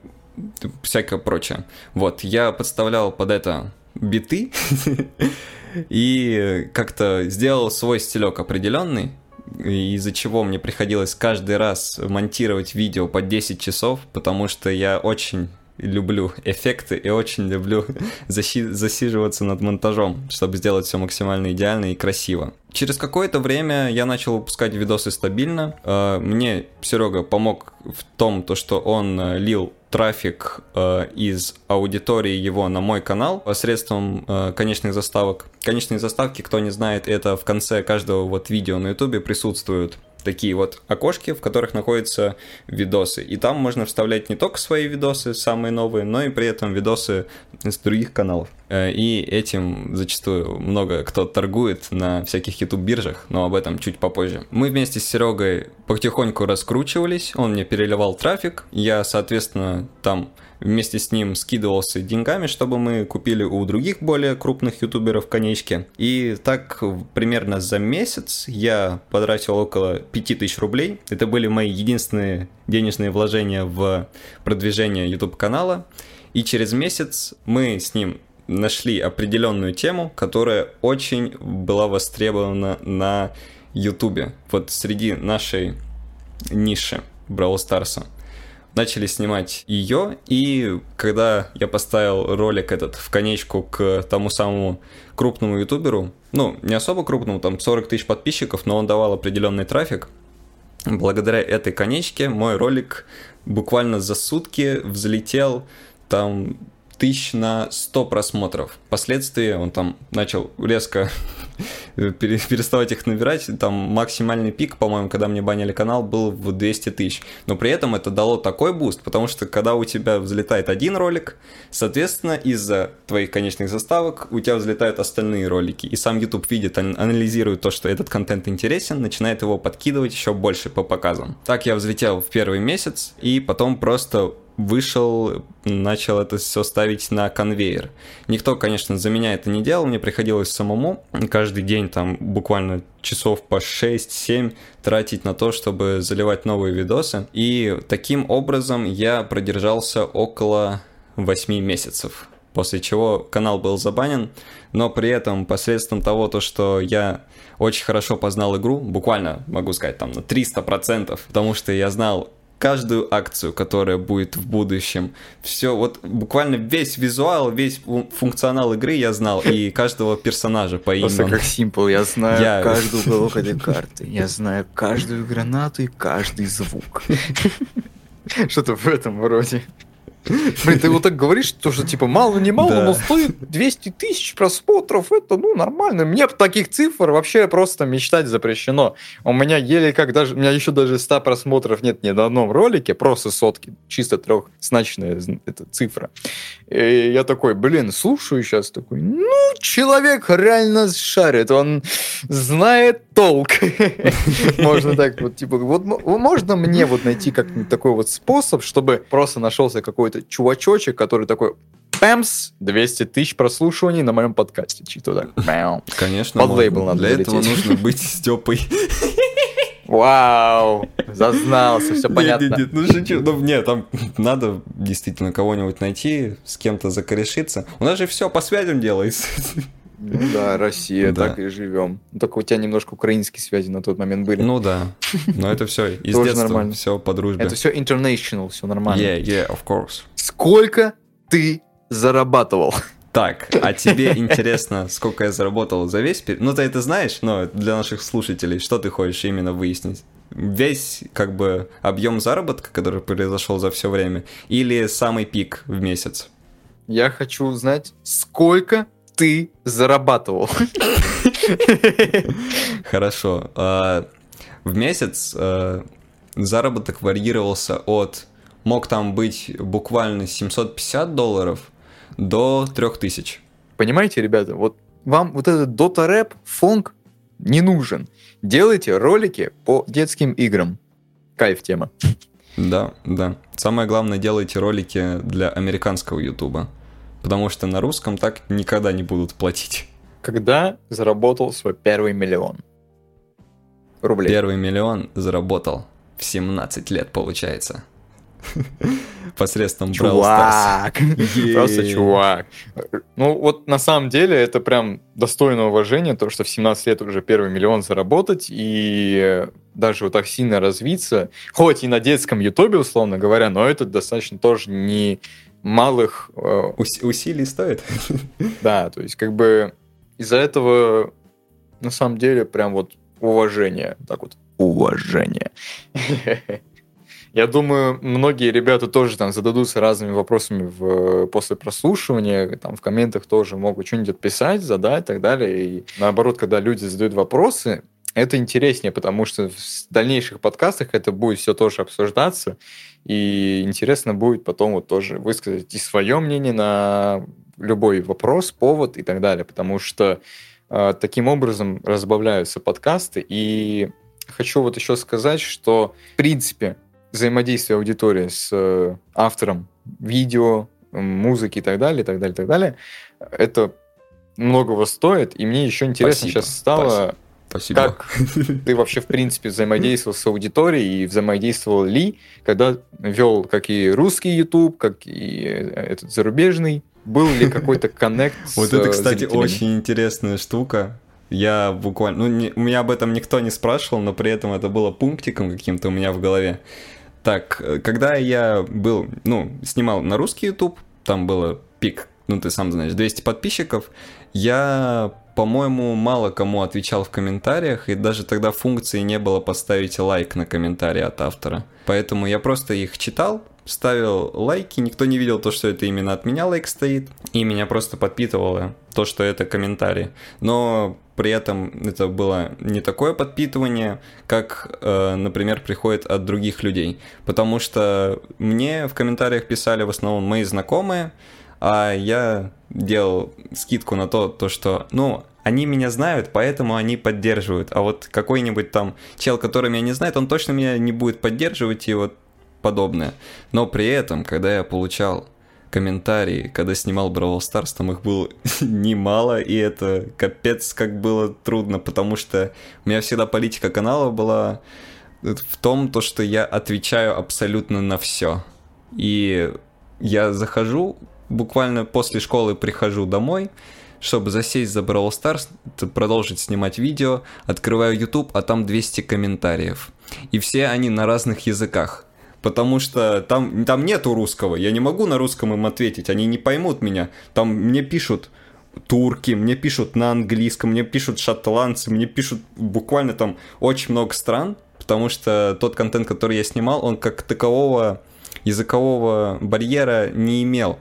всякое прочее. Вот, я подставлял под это биты и как-то сделал свой стилек определенный, из-за чего мне приходилось каждый раз монтировать видео по 10 часов, потому что я очень люблю эффекты и очень люблю заси- засиживаться над монтажом, чтобы сделать все максимально идеально и красиво. Через какое-то время я начал выпускать видосы стабильно. Э, мне Серега помог в том, то, что он э, лил трафик э, из аудитории его на мой канал посредством конечных заставок. Конечные заставки, кто не знает, это в конце каждого вот видео на ютубе присутствуют такие вот окошки, в которых находятся видосы. И там можно вставлять не только свои видосы, самые новые, но и при этом видосы с других каналов. Э, и этим зачастую много кто торгует на всяких YouTube-биржах, но об этом чуть попозже. Мы вместе с Серегой потихоньку раскручивались, он мне переливал трафик, я, соответственно, там вместе с ним скидывался деньгами, чтобы мы купили у других более крупных ютуберов конечки. И так примерно за месяц я потратил около 5000 рублей. Это были мои единственные денежные вложения в продвижение YouTube канала. И через месяц мы с ним нашли определенную тему, которая очень была востребована на YouTube. Вот среди нашей ниши Brawl Старса начали снимать ее, и когда я поставил ролик этот в конечку к тому самому крупному ютуберу, ну, не особо крупному, там 40 тысяч подписчиков, но он давал определенный трафик, благодаря этой конечке мой ролик буквально за сутки взлетел там тысяч на 100 просмотров. Впоследствии он там начал резко переставать их набирать. Там максимальный пик, по-моему, когда мне банили канал, был в 200 тысяч. Но при этом это дало такой буст, потому что когда у тебя взлетает один ролик, соответственно, из-за твоих конечных заставок у тебя взлетают остальные ролики. И сам YouTube видит, анализирует то, что этот контент интересен, начинает его подкидывать еще больше по показам. Так я взлетел в первый месяц, и потом просто вышел, начал это все ставить на конвейер. Никто, конечно, за меня это не делал, мне приходилось самому каждый день там буквально часов по 6-7 тратить на то, чтобы заливать новые видосы. И таким образом я продержался около 8 месяцев после чего канал был забанен, но при этом посредством того, то, что я очень хорошо познал игру, буквально могу сказать там на 300%, потому что я знал каждую акцию, которая будет в будущем. Все, вот буквально весь визуал, весь функционал игры я знал, и каждого персонажа по имени. Просто как Simple, я знаю я... каждый уголок этой карты, я знаю каждую гранату и каждый звук. Что-то в этом роде. Блин, ты вот так говоришь, то, что типа мало не мало, Да. но стоит 200 тысяч просмотров, это ну нормально. Мне таких цифр вообще просто мечтать запрещено. У меня еле как даже, у меня еще даже 100 просмотров нет ни на одном ролике, просто сотки, чисто трехзначная зн- эта цифра. И я такой, блин, слушаю сейчас такой, ну, человек реально шарит, он знает толк. Можно так вот, типа, вот можно мне вот найти как-нибудь такой вот способ, чтобы просто нашелся какой-то чувачочек, который такой, пэмс, 200 тысяч прослушиваний на моем подкасте. Чисто так. Конечно, Под лейбл надо для этого нужно быть Степой. Вау, зазнался, все понятно. Нет, нет, ну шучу. Ну, нет, там надо действительно кого-нибудь найти, с кем-то закорешиться. У нас же все по связям делается. Ну да, Россия, Да. так и живем. Ну, Только у тебя немножко украинские связи на тот момент были. Ну да, но это все из Тоже детства, нормально. все по дружбе. Это все international, все нормально. Yeah, yeah, of course. Сколько ты зарабатывал? Так, а тебе интересно, сколько я заработал за весь период? Ну, ты это знаешь, но для наших слушателей, что ты хочешь именно выяснить? Весь, как бы, объем заработка, который произошел за все время, или самый пик в месяц? Я хочу узнать, сколько ты зарабатывал. Хорошо. А, В месяц а, заработок варьировался от... Мог там быть буквально 750 долларов до 3000. Понимаете, ребята, вот вам вот этот дота рэп, фонг не нужен. Делайте ролики по детским играм. Кайф тема. Да, да. Самое главное, делайте ролики для американского ютуба. Потому что на русском так никогда не будут платить. Когда заработал свой первый миллион рублей? Первый миллион заработал в 17 лет, получается. Посредством. Чувак! Просто чувак. Ну, вот на самом деле это прям достойно уважения, то, что в 17 лет уже первый миллион заработать и даже вот так сильно развиться, хоть и на детском ютубе, условно говоря, но это достаточно тоже не малых, э, Ус- усилий стоит? да, то есть как бы из-за этого на самом деле прям вот уважение, так вот, уважение. Я думаю, многие ребята тоже там зададутся разными вопросами в, после прослушивания, там в комментах тоже могут что-нибудь отписать, задать и так далее. И наоборот, когда люди задают вопросы, это интереснее, потому что в дальнейших подкастах это будет все тоже обсуждаться, и интересно будет потом вот тоже высказать и свое мнение на любой вопрос, повод и так далее, потому что э, таким образом разбавляются подкасты, и хочу вот еще сказать, что в принципе взаимодействие аудитории с э, автором видео, музыки и так далее, и так далее, и так далее, это многого стоит, и мне еще интересно Спасибо, сейчас стало, Спасибо. как ты вообще, в принципе, взаимодействовал с аудиторией и взаимодействовал ли, когда вел как и русский YouTube, как и э, этот зарубежный? Был ли какой-то коннект с Вот это, э, кстати, зрителями? очень интересная штука. Я буквально... Ну, не- у меня об этом никто не спрашивал, но при этом это было пунктиком каким-то у меня в голове. Так, э, когда я был, ну, снимал на русский YouTube, там было пик, ну, ты сам знаешь, 200 подписчиков, я, по-моему, мало кому отвечал в комментариях, и даже тогда функции не было поставить лайк на комментарий от автора. Поэтому я просто их читал, ставил лайки, никто не видел то, что это именно от меня лайк стоит, и меня просто подпитывало то, что это комментарий. Но при этом это было не такое подпитывание, как, э, например, приходит от других людей. Потому что мне в комментариях писали в основном мои знакомые, а я делал скидку на то, то что, ну, они меня знают, поэтому они поддерживают. А вот какой-нибудь там чел, который меня не знает, он точно меня не будет поддерживать и вот подобное. Но при этом, когда я получал комментарии, когда снимал Бравл Старс, там их было немало, и это капец как было трудно, потому что у меня всегда политика канала была в том, то, что я отвечаю абсолютно на все. И я захожу, буквально после школы прихожу домой, чтобы засесть за Brawl Stars, продолжить снимать видео, открываю YouTube, а там 200 комментариев. И все они на разных языках. Потому что там, там нету русского, я не могу на русском им ответить, они не поймут меня. Там мне пишут турки, мне пишут на английском, мне пишут шотландцы, мне пишут буквально там очень много стран, потому что тот контент, который я снимал, он как такового языкового барьера не имел.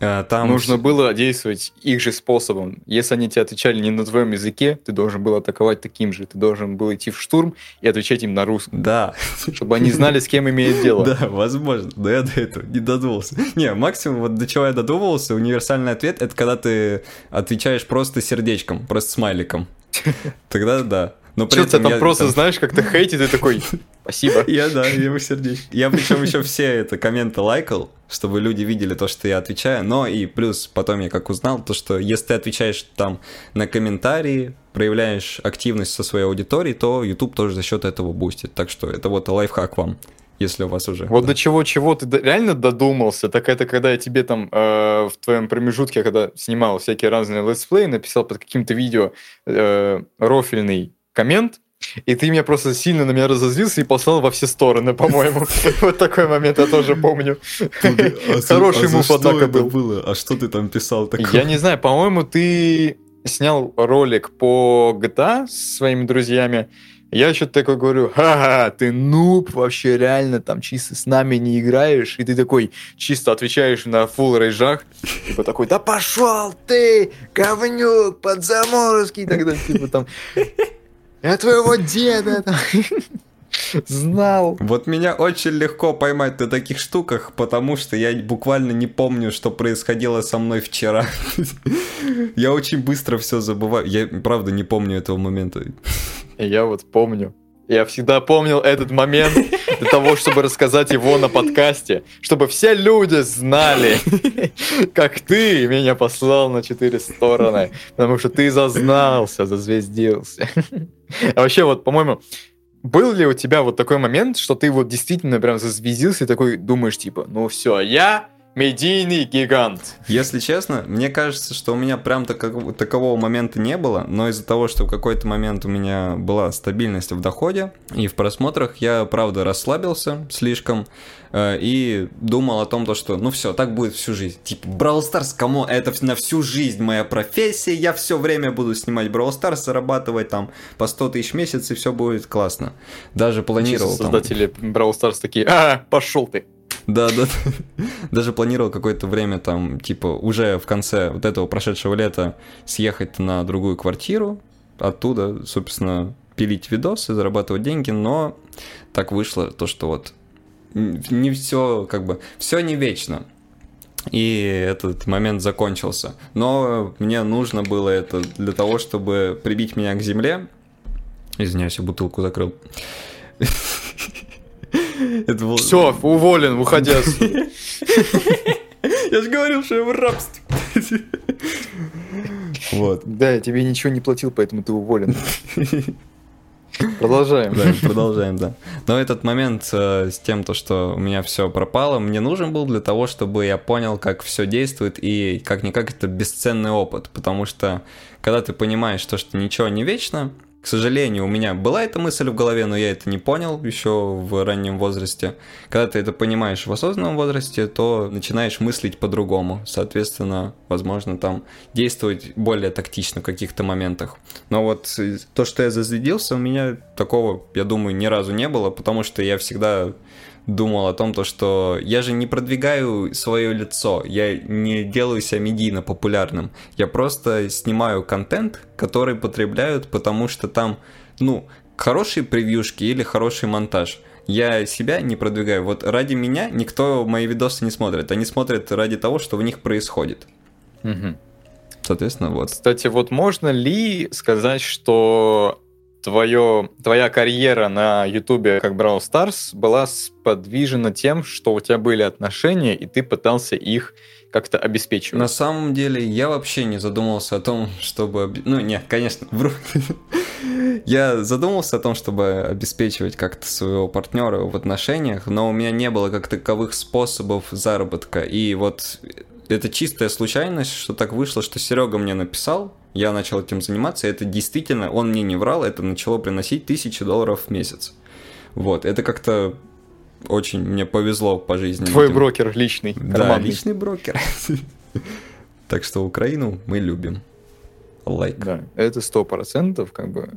Э, Там Нужно было действовать их же способом. Если они тебе отвечали не на твоем языке, ты должен был атаковать таким же. Ты должен был идти в штурм и отвечать им на русском, Да, чтобы они знали, с кем имеют дело. Да, возможно, но я до этого не додумался. Не, максимум, вот до чего я додумывался, универсальный ответ, это когда ты отвечаешь просто сердечком, просто смайликом. Тогда да. Но при Что ты этом там я просто знаешь, как ты хейтит, и такой, спасибо. Я, да, я ему сердечко. Я причем еще все это комменты лайкал, чтобы люди видели то, что я отвечаю. Но и плюс потом я как узнал, то, что если ты отвечаешь там на комментарии, проявляешь активность со своей аудиторией, то YouTube тоже за счет этого бустит. Так что это вот лайфхак вам, если у вас уже... Вот да. до чего-чего ты реально додумался, так это когда я тебе там э, в твоем промежутке, когда снимал всякие разные летсплеи, написал под каким-то видео э, рофельный коммент, и ты меня просто сильно на меня разозлился и послал во все стороны, по-моему. Вот такой момент я тоже помню. А Хороший мув, однако, был. было? А что ты там писал такое? Я не знаю, по-моему, ты снял ролик по GTA с своими друзьями. Я что-то такое говорю, ха-ха, ты нуб, вообще реально там чисто с нами не играешь. И ты такой чисто отвечаешь на фул рейжах. Типа такой, да пошел ты, говнюк, подзаморозкий. И так далее, типа там, я твоего деда знал. Вот меня очень легко поймать на таких штуках, потому что я буквально не помню, что происходило со мной вчера. Я очень быстро все забываю. Я правда не помню этого момента. Я вот помню. Я всегда помнил этот момент для того, чтобы рассказать его на подкасте, чтобы все люди знали, как ты меня послал на четыре стороны, потому что ты зазнался, зазвездился. А вообще, вот, по-моему, был ли у тебя вот такой момент, что ты вот действительно прям зазвездился и такой думаешь, типа, ну все, я медийный гигант. Если честно, мне кажется, что у меня прям такого, такового момента не было, но из-за того, что в какой-то момент у меня была стабильность в доходе и в просмотрах, я правда расслабился слишком э, и думал о том, то, что ну все, так будет всю жизнь. Типа, Brawl Stars, кому это на всю жизнь моя профессия, я все время буду снимать Brawl Stars, зарабатывать там по 100 тысяч в месяц, и все будет классно. Даже планировал Чисто там. Создатели Brawl Stars такие, а, пошел ты. Да, да. Даже планировал какое-то время там, типа, уже в конце вот этого прошедшего лета съехать на другую квартиру, оттуда, собственно, пилить видосы, зарабатывать деньги, но так вышло то, что вот не все, как бы, все не вечно. И этот момент закончился. Но мне нужно было это для того, чтобы прибить меня к земле. Извиняюсь, я бутылку закрыл. Это было... Все, уволен, уходи отсюда. Я же говорил, что я в рабстве. Вот. Да, я тебе ничего не платил, поэтому ты уволен. Продолжаем. Да, продолжаем, да. Но этот момент э, с тем, то, что у меня все пропало, мне нужен был для того, чтобы я понял, как все действует, и как-никак это бесценный опыт, потому что когда ты понимаешь то, что ничего не вечно, к сожалению, у меня была эта мысль в голове, но я это не понял еще в раннем возрасте. Когда ты это понимаешь в осознанном возрасте, то начинаешь мыслить по-другому. Соответственно, возможно, там действовать более тактично в каких-то моментах. Но вот то, что я зазведился, у меня такого, я думаю, ни разу не было, потому что я всегда думал о том, то, что я же не продвигаю свое лицо, я не делаю себя медийно популярным, я просто снимаю контент, который потребляют, потому что там, ну, хорошие превьюшки или хороший монтаж. Я себя не продвигаю. Вот ради меня никто мои видосы не смотрит. Они смотрят ради того, что в них происходит. Мгм. Соответственно, вот. Кстати, вот можно ли сказать, что твое, твоя карьера на Ютубе как Brawl Stars была сподвижена тем, что у тебя были отношения, и ты пытался их как-то обеспечивать? На самом деле, я вообще не задумывался о том, чтобы... об- Ну, нет, конечно, вру. Я задумался о том, чтобы обеспечивать как-то своего партнера в отношениях, но у меня не было как таковых способов заработка. И вот это чистая случайность, что так вышло, что Серега мне написал, я начал этим заниматься, и это действительно, он мне не врал, это начало приносить тысячи долларов в месяц. Вот, это как-то очень мне повезло по жизни. Твой видимо. брокер личный, Да, карманный. личный брокер. Так что Украину мы любим. Лайк. Да, это сто процентов, как бы,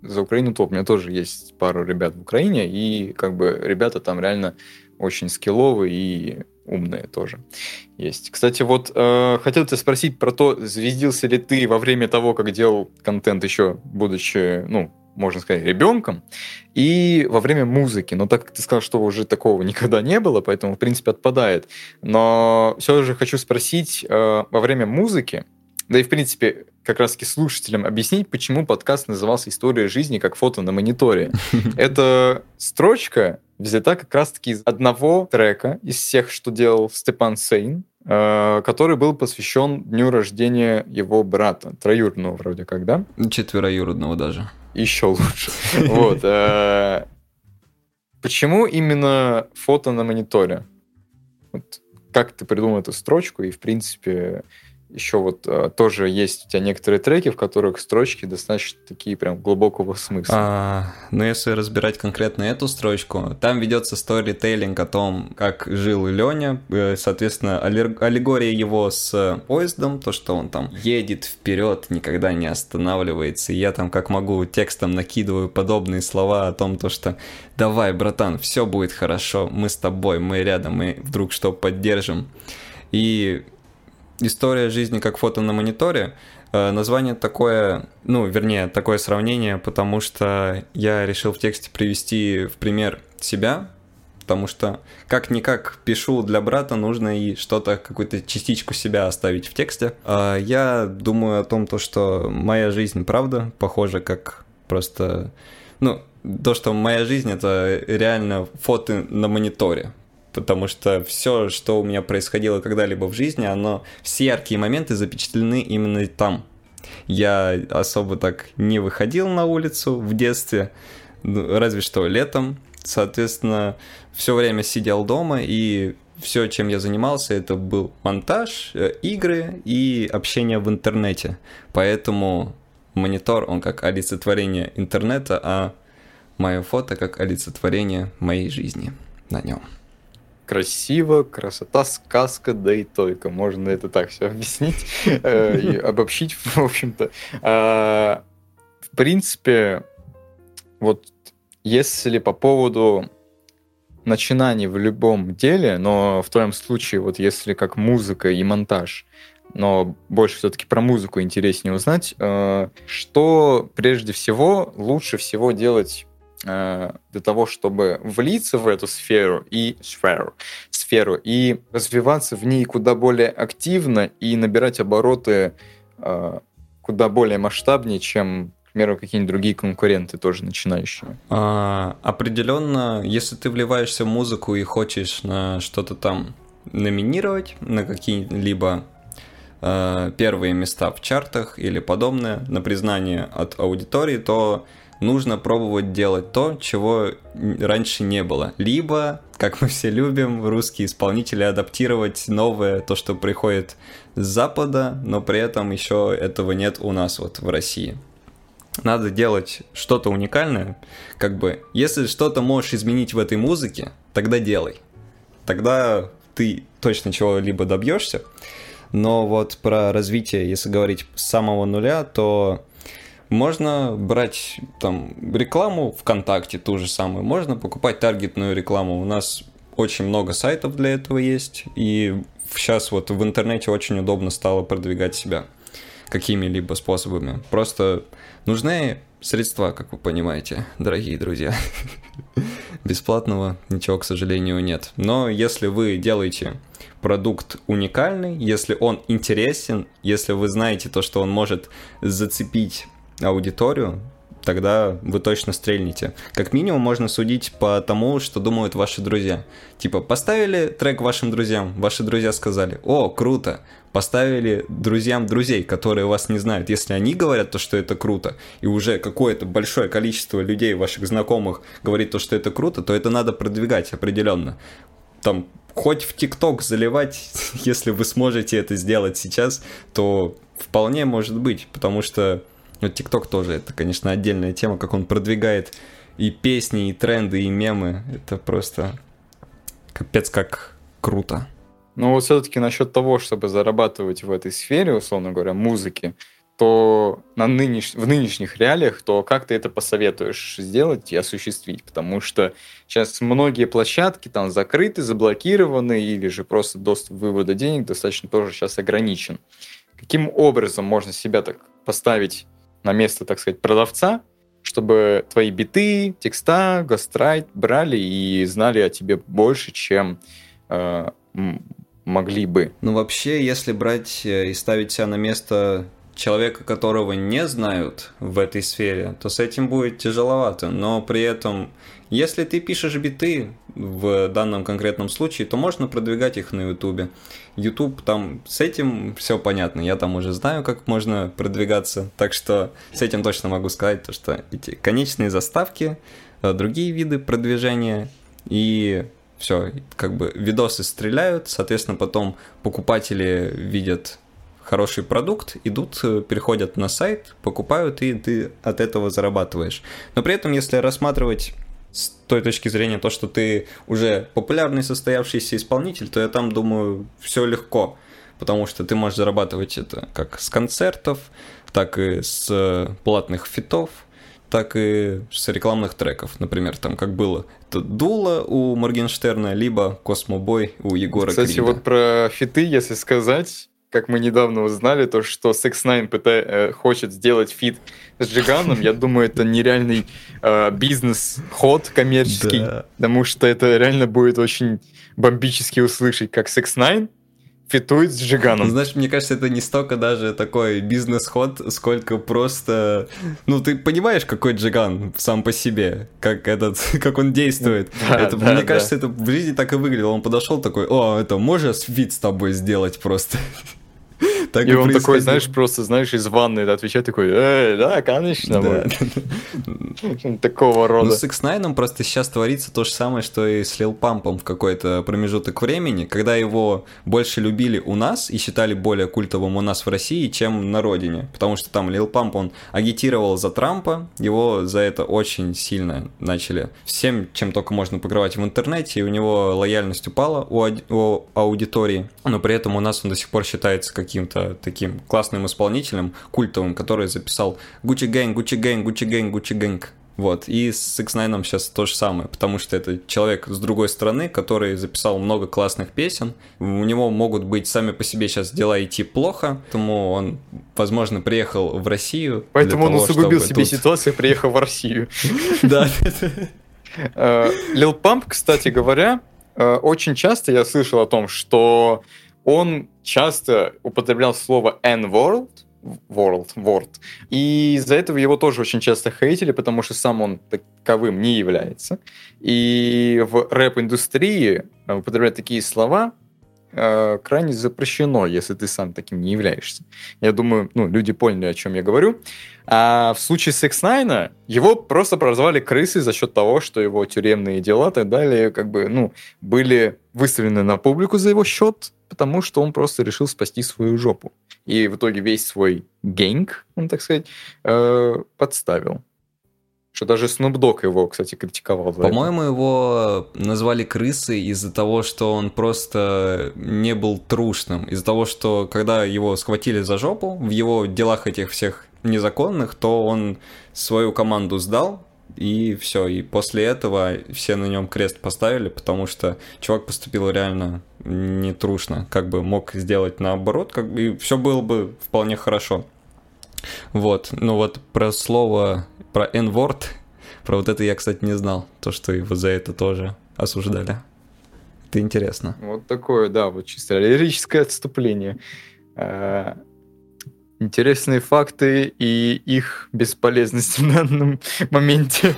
за Украину топ. У меня тоже есть пару ребят в Украине, и, как бы, ребята там реально очень скилловые и умные тоже есть. Кстати, вот э, хотел тебя спросить про то, звездился ли ты во время того, как делал контент еще, будучи, ну, можно сказать, ребенком, и во время музыки. Но так как ты сказал, что уже такого никогда не было, поэтому, в принципе, отпадает. Но все же хочу спросить, э, во время музыки, да и, в принципе, как раз-таки слушателям объяснить, почему подкаст назывался «История жизни как фото на мониторе». Эта строчка взята как раз-таки из одного трека, из всех, что делал Степан Сейн, э, который был посвящен дню рождения его брата, троюродного вроде как, да? Четвероюродного даже. Еще лучше. Вот. э, Почему именно фото на мониторе? Вот Как ты придумал эту строчку? И, в принципе, еще вот э, тоже есть у тебя некоторые треки, в которых строчки достаточно такие прям глубокого смысла. А, ну, если разбирать конкретно эту строчку, там ведется сторителлинг о том, как жил Леня, э, соответственно, аллегория его с поездом, то, что он там едет вперед, никогда не останавливается, и я там как могу текстом накидываю подобные слова о том, то, что давай, братан, все будет хорошо, мы с тобой, мы рядом, мы вдруг что поддержим. И история жизни как фото на мониторе. Э, Название такое, ну, вернее, такое сравнение, потому что я решил в тексте привести в пример себя, потому что как-никак пишу для брата, нужно и что-то, какую-то частичку себя оставить в тексте. А Я думаю о том, то, что моя жизнь, правда, похожа как просто... Ну, то, что моя жизнь — это реально фото на мониторе, потому что все, что у меня происходило когда-либо в жизни, оно, все яркие моменты запечатлены именно там. Я особо так не выходил на улицу в детстве, ну, разве что летом. Соответственно, все время сидел дома, и все, чем я занимался, это был монтаж, э, игры и общение в интернете. Поэтому монитор, он как олицетворение интернета, а мое фото как олицетворение моей жизни на нем. Красиво, красота, сказка, да и только. Можно это так все объяснить э, и обобщить, в общем-то. А, В принципе, вот если по поводу начинаний в любом деле, но в твоем случае, вот если как музыка и монтаж, но больше все-таки про музыку интереснее узнать, э, что прежде всего лучше всего делать для того, чтобы влиться в эту сферу и сферу, сферу и развиваться в ней куда более активно и набирать обороты э, куда более масштабнее, чем, к примеру, какие-нибудь другие конкуренты тоже начинающие. А, определенно, если ты вливаешься в музыку и хочешь на что-то там номинировать, на какие-либо э, первые места в чартах или подобное, на признание от аудитории, то нужно пробовать делать то, чего раньше не было. Либо, как мы все любим, русские исполнители адаптировать новое, то, что приходит с Запада, но при этом еще этого нет у нас вот в России. Надо делать что-то уникальное. Как бы, если что-то можешь изменить в этой музыке, тогда делай. Тогда ты точно чего-либо добьешься. Но вот про развитие, если говорить с самого нуля, то можно брать там рекламу ВКонтакте ту же самую, можно покупать таргетную рекламу. У нас очень много сайтов для этого есть, и сейчас вот в интернете очень удобно стало продвигать себя какими-либо способами. Просто нужны средства, как вы понимаете, дорогие друзья. Бесплатного ничего, к сожалению, нет. Но если вы делаете продукт уникальный, если он интересен, если вы знаете то, что он может зацепить аудиторию, тогда вы точно стрельнете. Как минимум можно судить по тому, что думают ваши друзья. Типа, поставили трек вашим друзьям, ваши друзья сказали, о, круто, поставили друзьям друзей, которые вас не знают. Если они говорят то, что это круто, и уже какое-то большое количество людей, ваших знакомых, говорит то, что это круто, то это надо продвигать определенно. Там хоть в ТикТок заливать, если вы сможете это сделать сейчас, то вполне может быть, потому что ну, ТикТок тоже, это, конечно, отдельная тема, как он продвигает и песни, и тренды, и мемы. Это просто капец как круто. Но вот все-таки насчет того, чтобы зарабатывать в этой сфере, условно говоря, музыки, то на нынеш... в нынешних реалиях, то как ты это посоветуешь сделать и осуществить? Потому что сейчас многие площадки там закрыты, заблокированы, или же просто доступ вывода денег достаточно тоже сейчас ограничен. Каким образом можно себя так поставить на место, так сказать, продавца, чтобы твои биты, текста, гастрайт брали и знали о тебе больше, чем э, могли бы. Ну, вообще, если брать э, и ставить себя на место человека, которого не знают в этой сфере, то с этим будет тяжеловато. Но при этом, если ты пишешь биты в данном конкретном случае, то можно продвигать их на YouTube. YouTube там с этим все понятно. Я там уже знаю, как можно продвигаться. Так что с этим точно могу сказать, то, что эти конечные заставки, э, другие виды продвижения и все, как бы видосы стреляют, соответственно, потом покупатели видят хороший продукт, идут, э, переходят на сайт, покупают, и ты от этого зарабатываешь. Но при этом, если рассматривать с той точки зрения то, что ты уже популярный состоявшийся исполнитель, то я там думаю, все легко, потому что ты можешь зарабатывать это как с концертов, так и с э, платных фитов, так и с рекламных треков, например, там как было. Это Дула у Моргенштерна, либо Космобой у Егора Кстати, Крида. вот про фиты, если сказать, как мы недавно узнали, то, что Sex Nine пыта... э, хочет сделать фит с Джиганом, я думаю, это нереальный э, бизнес-ход коммерческий, Да. потому что это реально будет очень бомбически услышать, как Sex Nine фитует с Джиганом. Знаешь, мне кажется, это не столько даже такой бизнес-ход, сколько просто... Ну, ты понимаешь, какой Джиган сам по себе, как этот, как он действует. Да, это, да, мне да. кажется, это в жизни так и выглядело. Он подошел такой, о, это можешь вид с тобой сделать просто? Так И он такой, знаешь, просто, знаешь, из ванны отвечает такой, э, да, конечно, Да. мы». такого Ну, рода. с X9 просто сейчас творится то же самое, что и с Лил Пампом в какой-то промежуток времени, когда его больше любили у нас и считали более культовым у нас в России, чем на родине. Потому что там Лил Памп, он агитировал за Трампа, его за это очень сильно начали всем, чем только можно покрывать в интернете, и у него лояльность упала у, ауди- у аудитории, но при этом у нас он до сих пор считается каким-то таким классным исполнителем, культовым, который записал Gucci Gang, Gucci Gang, Gucci Gang, Gucci Gang. Вот, и с X9 сейчас то же самое, потому что это человек с другой стороны, который записал много классных песен. У него могут быть сами по себе сейчас дела идти плохо, поэтому он, возможно, приехал в Россию. Поэтому он того, усугубил чтобы себе тут- ситуацию, приехав в Россию. Да, Лил Памп, кстати говоря, э, очень часто я слышал о том, что он часто употреблял слово N-word, world, word, и из-за этого его тоже очень часто хейтили, потому что сам он таковым не является. И в рэп-индустрии э, употреблять такие слова э, крайне запрещено, если ты сам таким не являешься. Я думаю, ну, люди поняли, о чем я говорю. А в случае с X9 его просто прозвали крысой за счет того, что его тюремные дела и так далее как бы, ну, были выставлены на публику за его счет, потому что он просто решил спасти свою жопу. И в итоге весь свой генг, он так сказать, э, подставил. Что даже Dogg его, кстати, критиковал. По-моему, его назвали крысой из-за того, что он просто не был трушным. Из-за того, что когда его схватили за жопу в его делах этих всех незаконных, то он свою команду сдал, и все. И после этого все на нем крест поставили, потому что чувак поступил реально не трушно. Как бы мог сделать наоборот, как бы и все было бы вполне хорошо. Вот. Ну вот про слово, про N-word, про вот это я, кстати, не знал. То, что его за это тоже осуждали. Это интересно. Вот такое, да, вот чисто лирическое отступление. Э, Интересные факты и их бесполезность в данном моменте.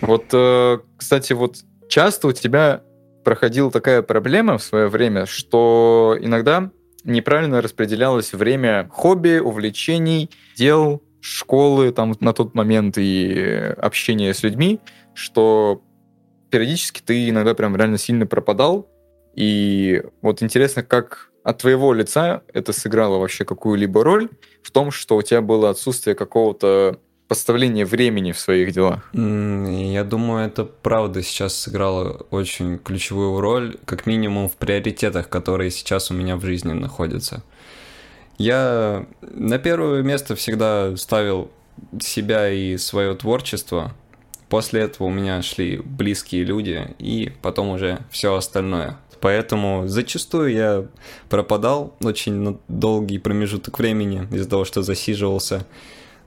Вот, э, кстати, вот часто у тебя проходила такая проблема в свое время, что иногда неправильно распределялось время хобби, увлечений, дел, школы там на тот момент и общения с людьми, что периодически ты иногда прям реально сильно пропадал. И вот интересно, как от твоего лица это сыграло вообще какую-либо роль в том, что у тебя было отсутствие какого-то поставления времени в своих делах. Я думаю, это правда сейчас сыграло очень ключевую роль, как минимум в приоритетах, которые сейчас у меня в жизни находятся. Я на первое место всегда ставил себя и свое творчество. После этого у меня шли близкие люди, и потом уже все остальное. Поэтому зачастую я пропадал очень долгий промежуток времени из-за того, что засиживался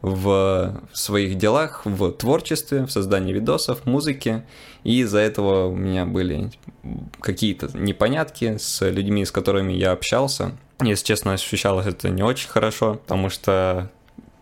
в своих делах, в творчестве, в создании видосов, музыке. И из-за этого у меня были какие-то непонятки с людьми, с которыми я общался. Если честно, ощущалось это не очень хорошо, потому что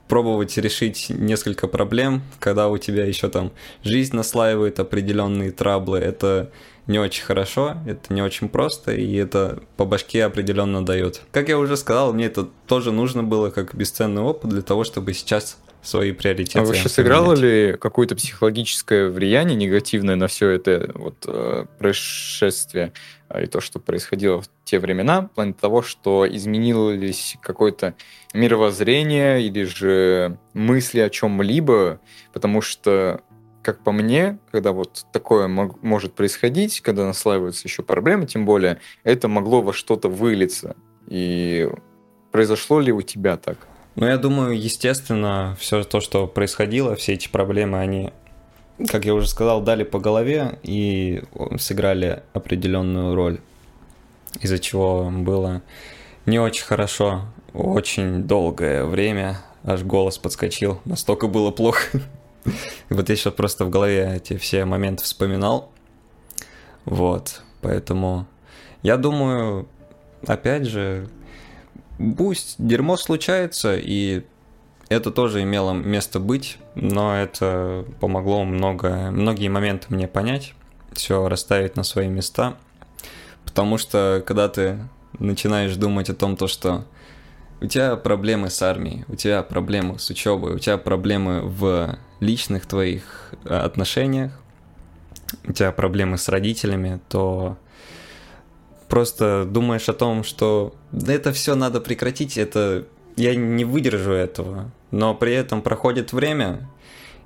пробовать решить несколько проблем, когда у тебя еще там жизнь наслаивает определенные траблы, это не очень хорошо, это не очень просто, и это по башке определенно дает. Как я уже сказал, мне это тоже нужно было как бесценный опыт для того, чтобы сейчас свои приоритеты. А вообще сыграло ли какое-то психологическое влияние негативное на все это вот, э, происшествие э, и то, что происходило в те времена, в плане того, что изменилось какое-то мировоззрение или же мысли о чем-либо, потому что как по мне, когда вот такое мог, может происходить, когда наслаиваются еще проблемы, тем более, это могло во что-то вылиться. И произошло ли у тебя так? Ну, я думаю, естественно, все то, что происходило, все эти проблемы, они, как я уже сказал, дали по голове и сыграли определенную роль, из-за чего было не очень хорошо, очень долгое время, аж голос подскочил, настолько было плохо. Вот я сейчас просто в голове эти все моменты вспоминал. Вот, поэтому я думаю, опять же, пусть дерьмо случается, и это тоже имело место быть, но это помогло много, многие моменты мне понять, все расставить на свои места. Потому что когда ты начинаешь думать о том, то, что у тебя проблемы с армией, у тебя проблемы с учебой, у тебя проблемы в личных твоих э, отношениях, у тебя проблемы с родителями, то просто думаешь о том, что это все надо прекратить, это я не выдержу этого. Но при этом проходит время,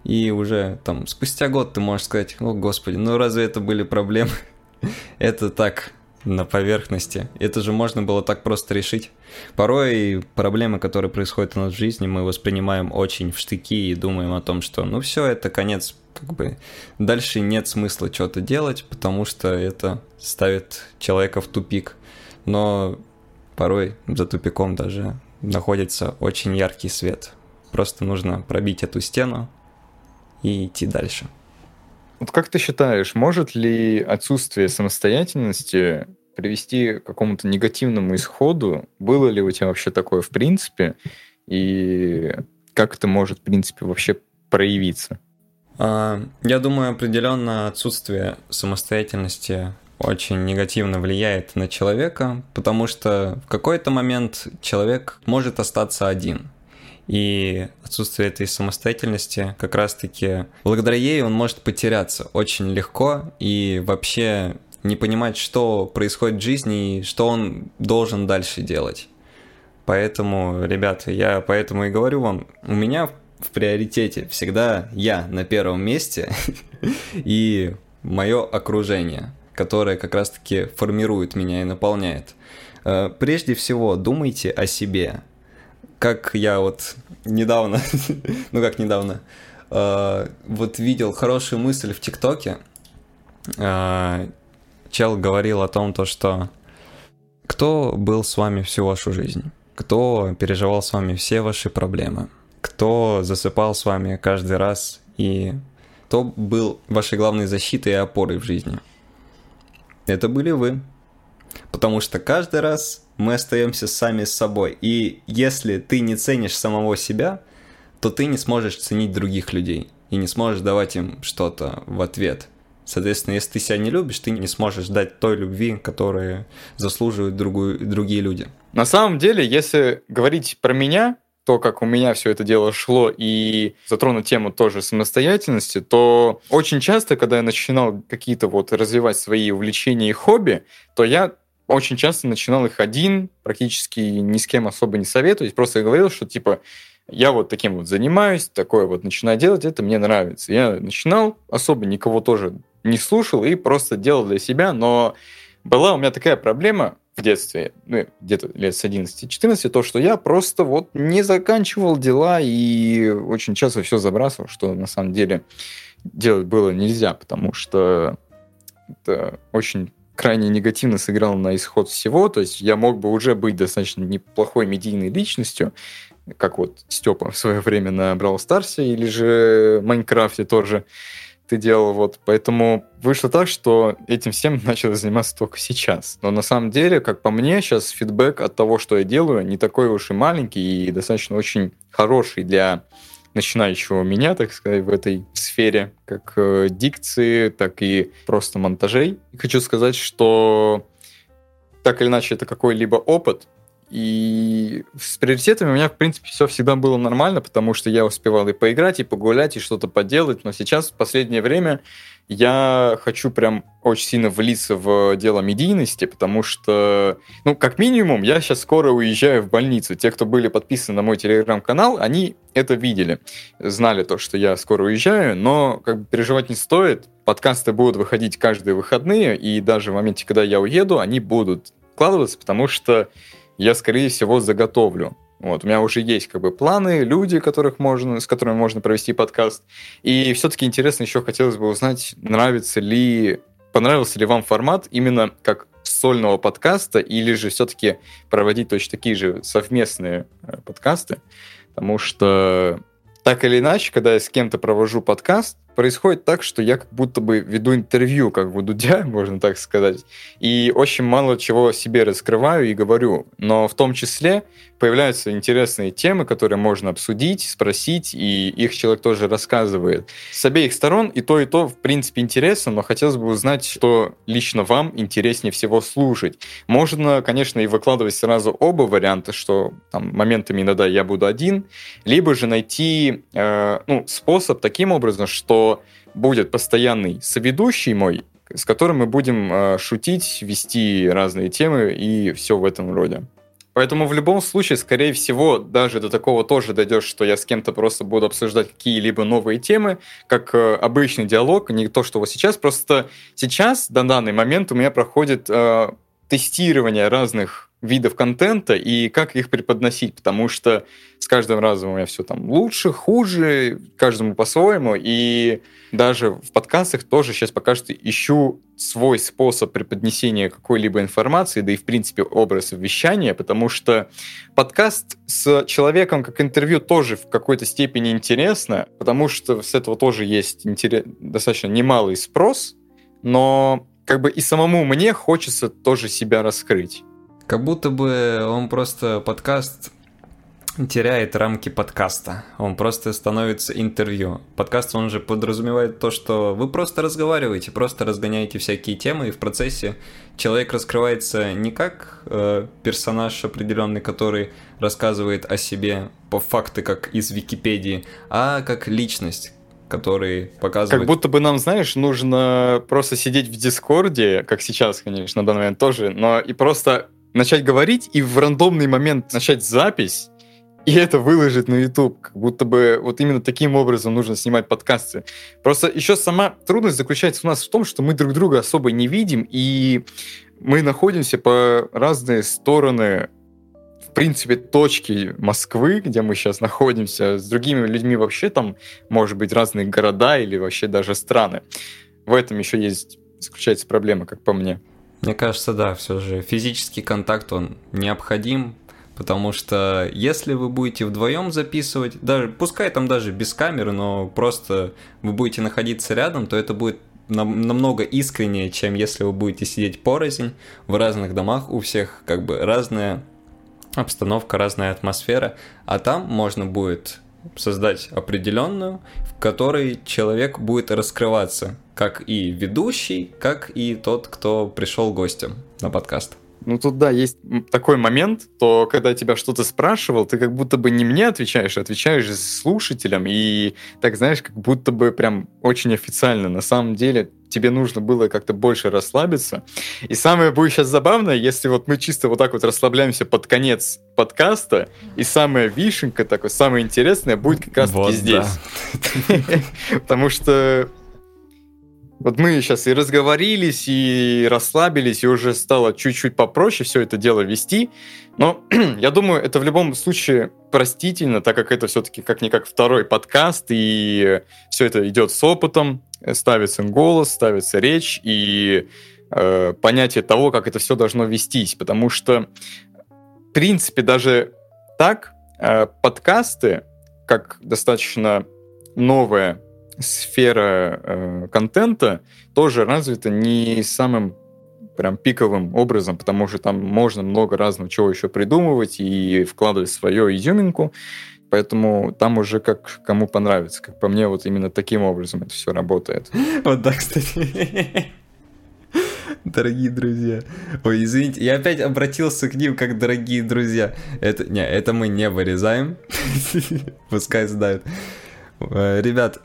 и уже там спустя год ты можешь сказать, о господи, ну разве это были проблемы? это так, на поверхности. Это же можно было так просто решить. Порой проблемы, которые происходят у нас в жизни, мы воспринимаем очень в штыки и думаем о том, что ну все, это конец, как бы дальше нет смысла что-то делать, потому что это ставит человека в тупик. Но порой за тупиком даже находится очень яркий свет. Просто нужно пробить эту стену и идти дальше. Вот как ты считаешь, может ли отсутствие самостоятельности привести к какому-то негативному исходу? Было ли у тебя вообще такое в принципе? И как это может, в принципе, вообще проявиться? А, я думаю, определенно отсутствие самостоятельности очень негативно влияет на человека, потому что в какой-то момент человек может остаться один. И отсутствие этой самостоятельности как раз-таки благодаря ей он может потеряться очень легко и вообще не понимать, что происходит в жизни и что он должен дальше делать. Поэтому, ребята, я поэтому и говорю вам, у меня в приоритете всегда я на первом месте и мое окружение, которое как раз-таки формирует меня и наполняет. Э, прежде всего, думайте о себе, как я вот недавно, ну как недавно, э, вот видел хорошую мысль в ТикТоке. Э, чел говорил о том, то, что кто был с вами всю вашу жизнь, кто переживал с вами все ваши проблемы, кто засыпал с вами каждый раз и кто был вашей главной защитой и опорой в жизни. Это были вы. Потому что каждый раз мы остаемся сами с собой. И если ты не ценишь самого себя, то ты не сможешь ценить других людей и не сможешь давать им что-то в ответ. Соответственно, если ты себя не любишь, ты не сможешь дать той любви, которую заслуживают другую, другие люди. На самом деле, если говорить про меня, то, как у меня все это дело шло, и затронуть тему тоже самостоятельности, то очень часто, когда я начинал какие-то вот развивать свои увлечения и хобби, то я очень часто начинал их один, практически ни с кем особо не советуюсь, просто говорил, что типа я вот таким вот занимаюсь, такое вот начинаю делать, это мне нравится. Я начинал, особо никого тоже не слушал и просто делал для себя, но была у меня такая проблема, в детстве, ну, где-то лет с 11-14, то, что я просто вот не заканчивал дела и очень часто все забрасывал, что на самом деле делать было нельзя, потому что это очень крайне негативно сыграло на исход всего. То есть я мог бы уже быть достаточно неплохой медийной личностью, как вот Степа в свое время на Brawl Stars или же Майнкрафте тоже ты делал. Вот. Поэтому вышло так, что этим всем начал заниматься только сейчас. Но на самом деле, как по мне, сейчас фидбэк от того, что я делаю, не такой уж и маленький и достаточно очень хороший для начинающего меня, так сказать, в этой сфере, как э, дикции, так и просто монтажей. И хочу сказать, что так или иначе это какой-либо опыт, и с приоритетами у меня, в принципе, все всегда было нормально, потому что я успевал и поиграть, и погулять, и что-то поделать. Но сейчас, в последнее время, я хочу прям очень сильно влиться в дело медийности, потому что, ну, как минимум, я сейчас скоро уезжаю в больницу. Те, кто были подписаны на мой телеграм-канал, они это видели, знали то, что я скоро уезжаю, но как бы переживать не стоит. Подкасты будут выходить каждые выходные, и даже в моменте, когда я уеду, они будут вкладываться, потому что я, скорее всего, заготовлю. Вот, у меня уже есть как бы планы, люди, которых можно, с которыми можно провести подкаст. И все-таки интересно еще хотелось бы узнать, нравится ли, понравился ли вам формат именно как сольного подкаста, или же все-таки проводить точно такие же совместные э, подкасты. Потому что так или иначе, когда я с кем-то провожу подкаст, происходит так, что я как будто бы веду интервью, как бы Дудя, можно так сказать, и очень мало чего себе раскрываю и говорю, но в том числе появляются интересные темы, которые можно обсудить, спросить, и их человек тоже рассказывает. С обеих сторон и то, и то, в принципе, интересно, но хотелось бы узнать, что лично вам интереснее всего слушать. Можно, конечно, и выкладывать сразу оба варианта, что там моментами иногда я буду один, либо же найти э, ну, способ таким образом, что будет постоянный соведущий мой, с которым мы будем э, шутить, вести разные темы и все в этом роде. Поэтому в любом случае, скорее всего, даже до такого тоже дойдешь, что я с кем-то просто буду обсуждать какие-либо новые темы, как э, обычный диалог, не то, что вот сейчас. Просто сейчас, на данный момент, у меня проходит э, тестирование разных видов контента и как их преподносить, потому что с каждым разом у меня все там лучше, хуже, каждому по-своему, и даже в подкастах тоже сейчас пока что ищу свой способ преподнесения какой-либо информации, да и в принципе образ вещания, потому что подкаст с человеком как интервью тоже в какой-то степени интересно, потому что с этого тоже есть интерес, достаточно немалый спрос, но как бы и самому мне хочется тоже себя раскрыть. Как будто бы он просто подкаст теряет рамки подкаста. Он просто становится интервью. Подкаст, он же подразумевает то, что вы просто разговариваете, просто разгоняете всякие темы, и в процессе человек раскрывается не как э, персонаж определенный, который рассказывает о себе по факты, как из Википедии, а как личность, который показывает... Как будто бы нам, знаешь, нужно просто сидеть в Дискорде, как сейчас, конечно, на данный момент тоже, но и просто начать говорить и в рандомный момент начать запись, и это выложить на YouTube. Как будто бы вот именно таким образом нужно снимать подкасты. Просто еще сама трудность заключается у нас в том, что мы друг друга особо не видим, и мы находимся по разные стороны в принципе, точки Москвы, где мы сейчас находимся, с другими людьми вообще там, может быть, разные города или вообще даже страны. В этом еще есть, заключается проблема, как по мне. Мне кажется, да, все же физический контакт, он необходим, потому что если вы будете вдвоем записывать, даже пускай там даже без камеры, но просто вы будете находиться рядом, то это будет намного искреннее, чем если вы будете сидеть порознь в разных домах, у всех как бы разная обстановка, разная атмосфера, а там можно будет создать определенную, в которой человек будет раскрываться, как и ведущий, как и тот, кто пришел гостем на подкаст. Ну тут да, есть такой момент, то когда тебя что-то спрашивал, ты как будто бы не мне отвечаешь, а отвечаешь слушателям, и так знаешь, как будто бы прям очень официально. На самом деле тебе нужно было как-то больше расслабиться. И самое будет сейчас забавное, если вот мы чисто вот так вот расслабляемся под конец подкаста, и самая вишенка, такое самое интересное будет как раз-таки вот, здесь. Потому что Вот мы сейчас и разговорились, и расслабились, и уже стало чуть-чуть попроще все это дело вести. Но я думаю, это в любом случае простительно, так как это все-таки как-никак второй подкаст, и все это идет с опытом, ставится голос, ставится речь, и э, понятие того, как это все должно вестись. Потому что, в принципе, даже так э, подкасты, как достаточно новая сфера э, контента тоже развита не самым прям пиковым образом, потому что там можно много разного чего еще придумывать и вкладывать свою изюминку, поэтому там уже как кому понравится. Как по мне, вот именно таким образом это все работает. Вот да, кстати. Дорогие друзья. Ой, извините, я опять обратился к ним как дорогие друзья. Это, не, это мы не вырезаем. Пускай знают. Э, ребят,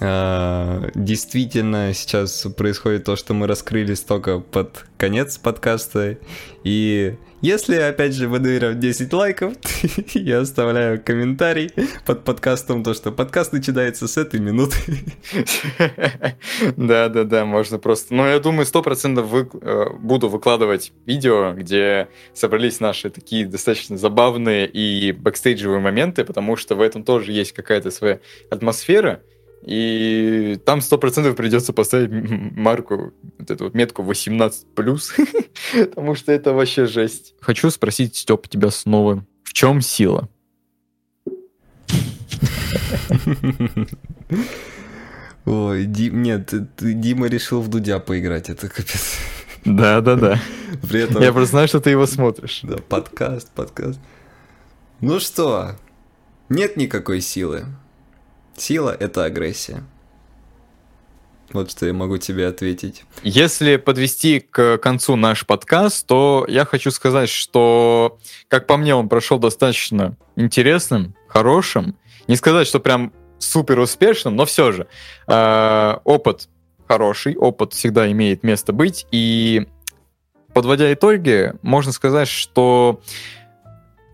а, действительно сейчас происходит то, что мы раскрылись только под конец подкаста. И если, опять же, выдавим 10 лайков, я оставляю комментарий под подкастом, то, что подкаст начинается с этой минуты. Да-да-да, можно просто... Но я думаю, сто процентов вы... Э, буду выкладывать видео, где собрались наши такие достаточно забавные и бэкстейджевые моменты, потому что в этом тоже есть какая-то своя атмосфера, и там сто процентов придется поставить марку, вот эту вот метку 18+, потому что это вообще жесть. Хочу спросить, Степ, тебя снова, в чем сила? Ой, Дим, нет, Дима решил в Дудя поиграть, это капец. Да, да, да. При этом... Я просто знаю, что ты его смотришь. Да, подкаст, подкаст. Ну что, нет никакой силы. Сила — это агрессия. Вот что я могу тебе ответить. Если подвести к концу наш подкаст, то я хочу сказать, что, как по мне, он прошел достаточно интересным, хорошим. Не сказать, что прям супер успешным, но все же. Э, опыт хороший, опыт всегда имеет место быть. И подводя итоги, можно сказать, что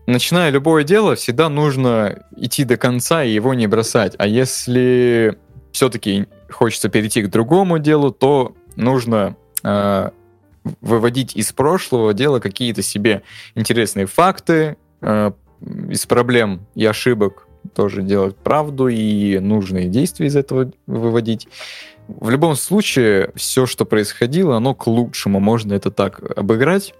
начиная любое дело, всегда нужно идти до конца и его не бросать. А если все-таки хочется перейти к другому делу, то нужно э, выводить из прошлого дела какие-то себе интересные факты, э, из проблем и ошибок тоже делать правду и нужные действия из этого выводить. В любом случае, все, что происходило, оно к лучшему. Можно это так обыграть.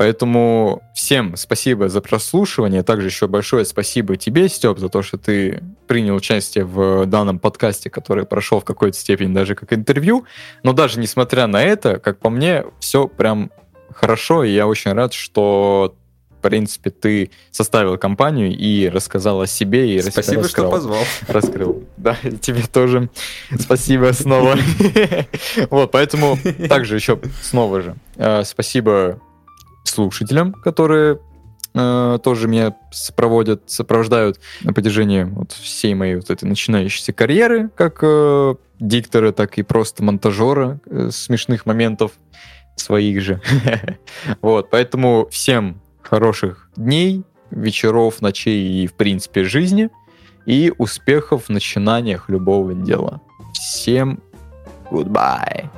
Поэтому всем спасибо за прослушивание. Также еще большое спасибо тебе, Степ, за то, что ты принял участие в данном подкасте, который прошел в какой-то степени даже как интервью. Но даже несмотря на это, как по мне, все прям хорошо, и я очень рад, что в принципе, ты составил компанию и рассказал о себе. И спасибо, раскрыл, что позвал. Раскрыл. Да, тебе тоже спасибо снова. Вот, поэтому также еще снова же э, спасибо слушателям, которые э, тоже меня сопроводят, сопровождают на протяжении вот всей моей вот этой начинающейся карьеры, как э, диктора, так и просто монтажера э, смешных моментов своих же. вот, поэтому всем хороших дней, вечеров, ночей и, в принципе, жизни и успехов в начинаниях любого дела. Всем goodbye.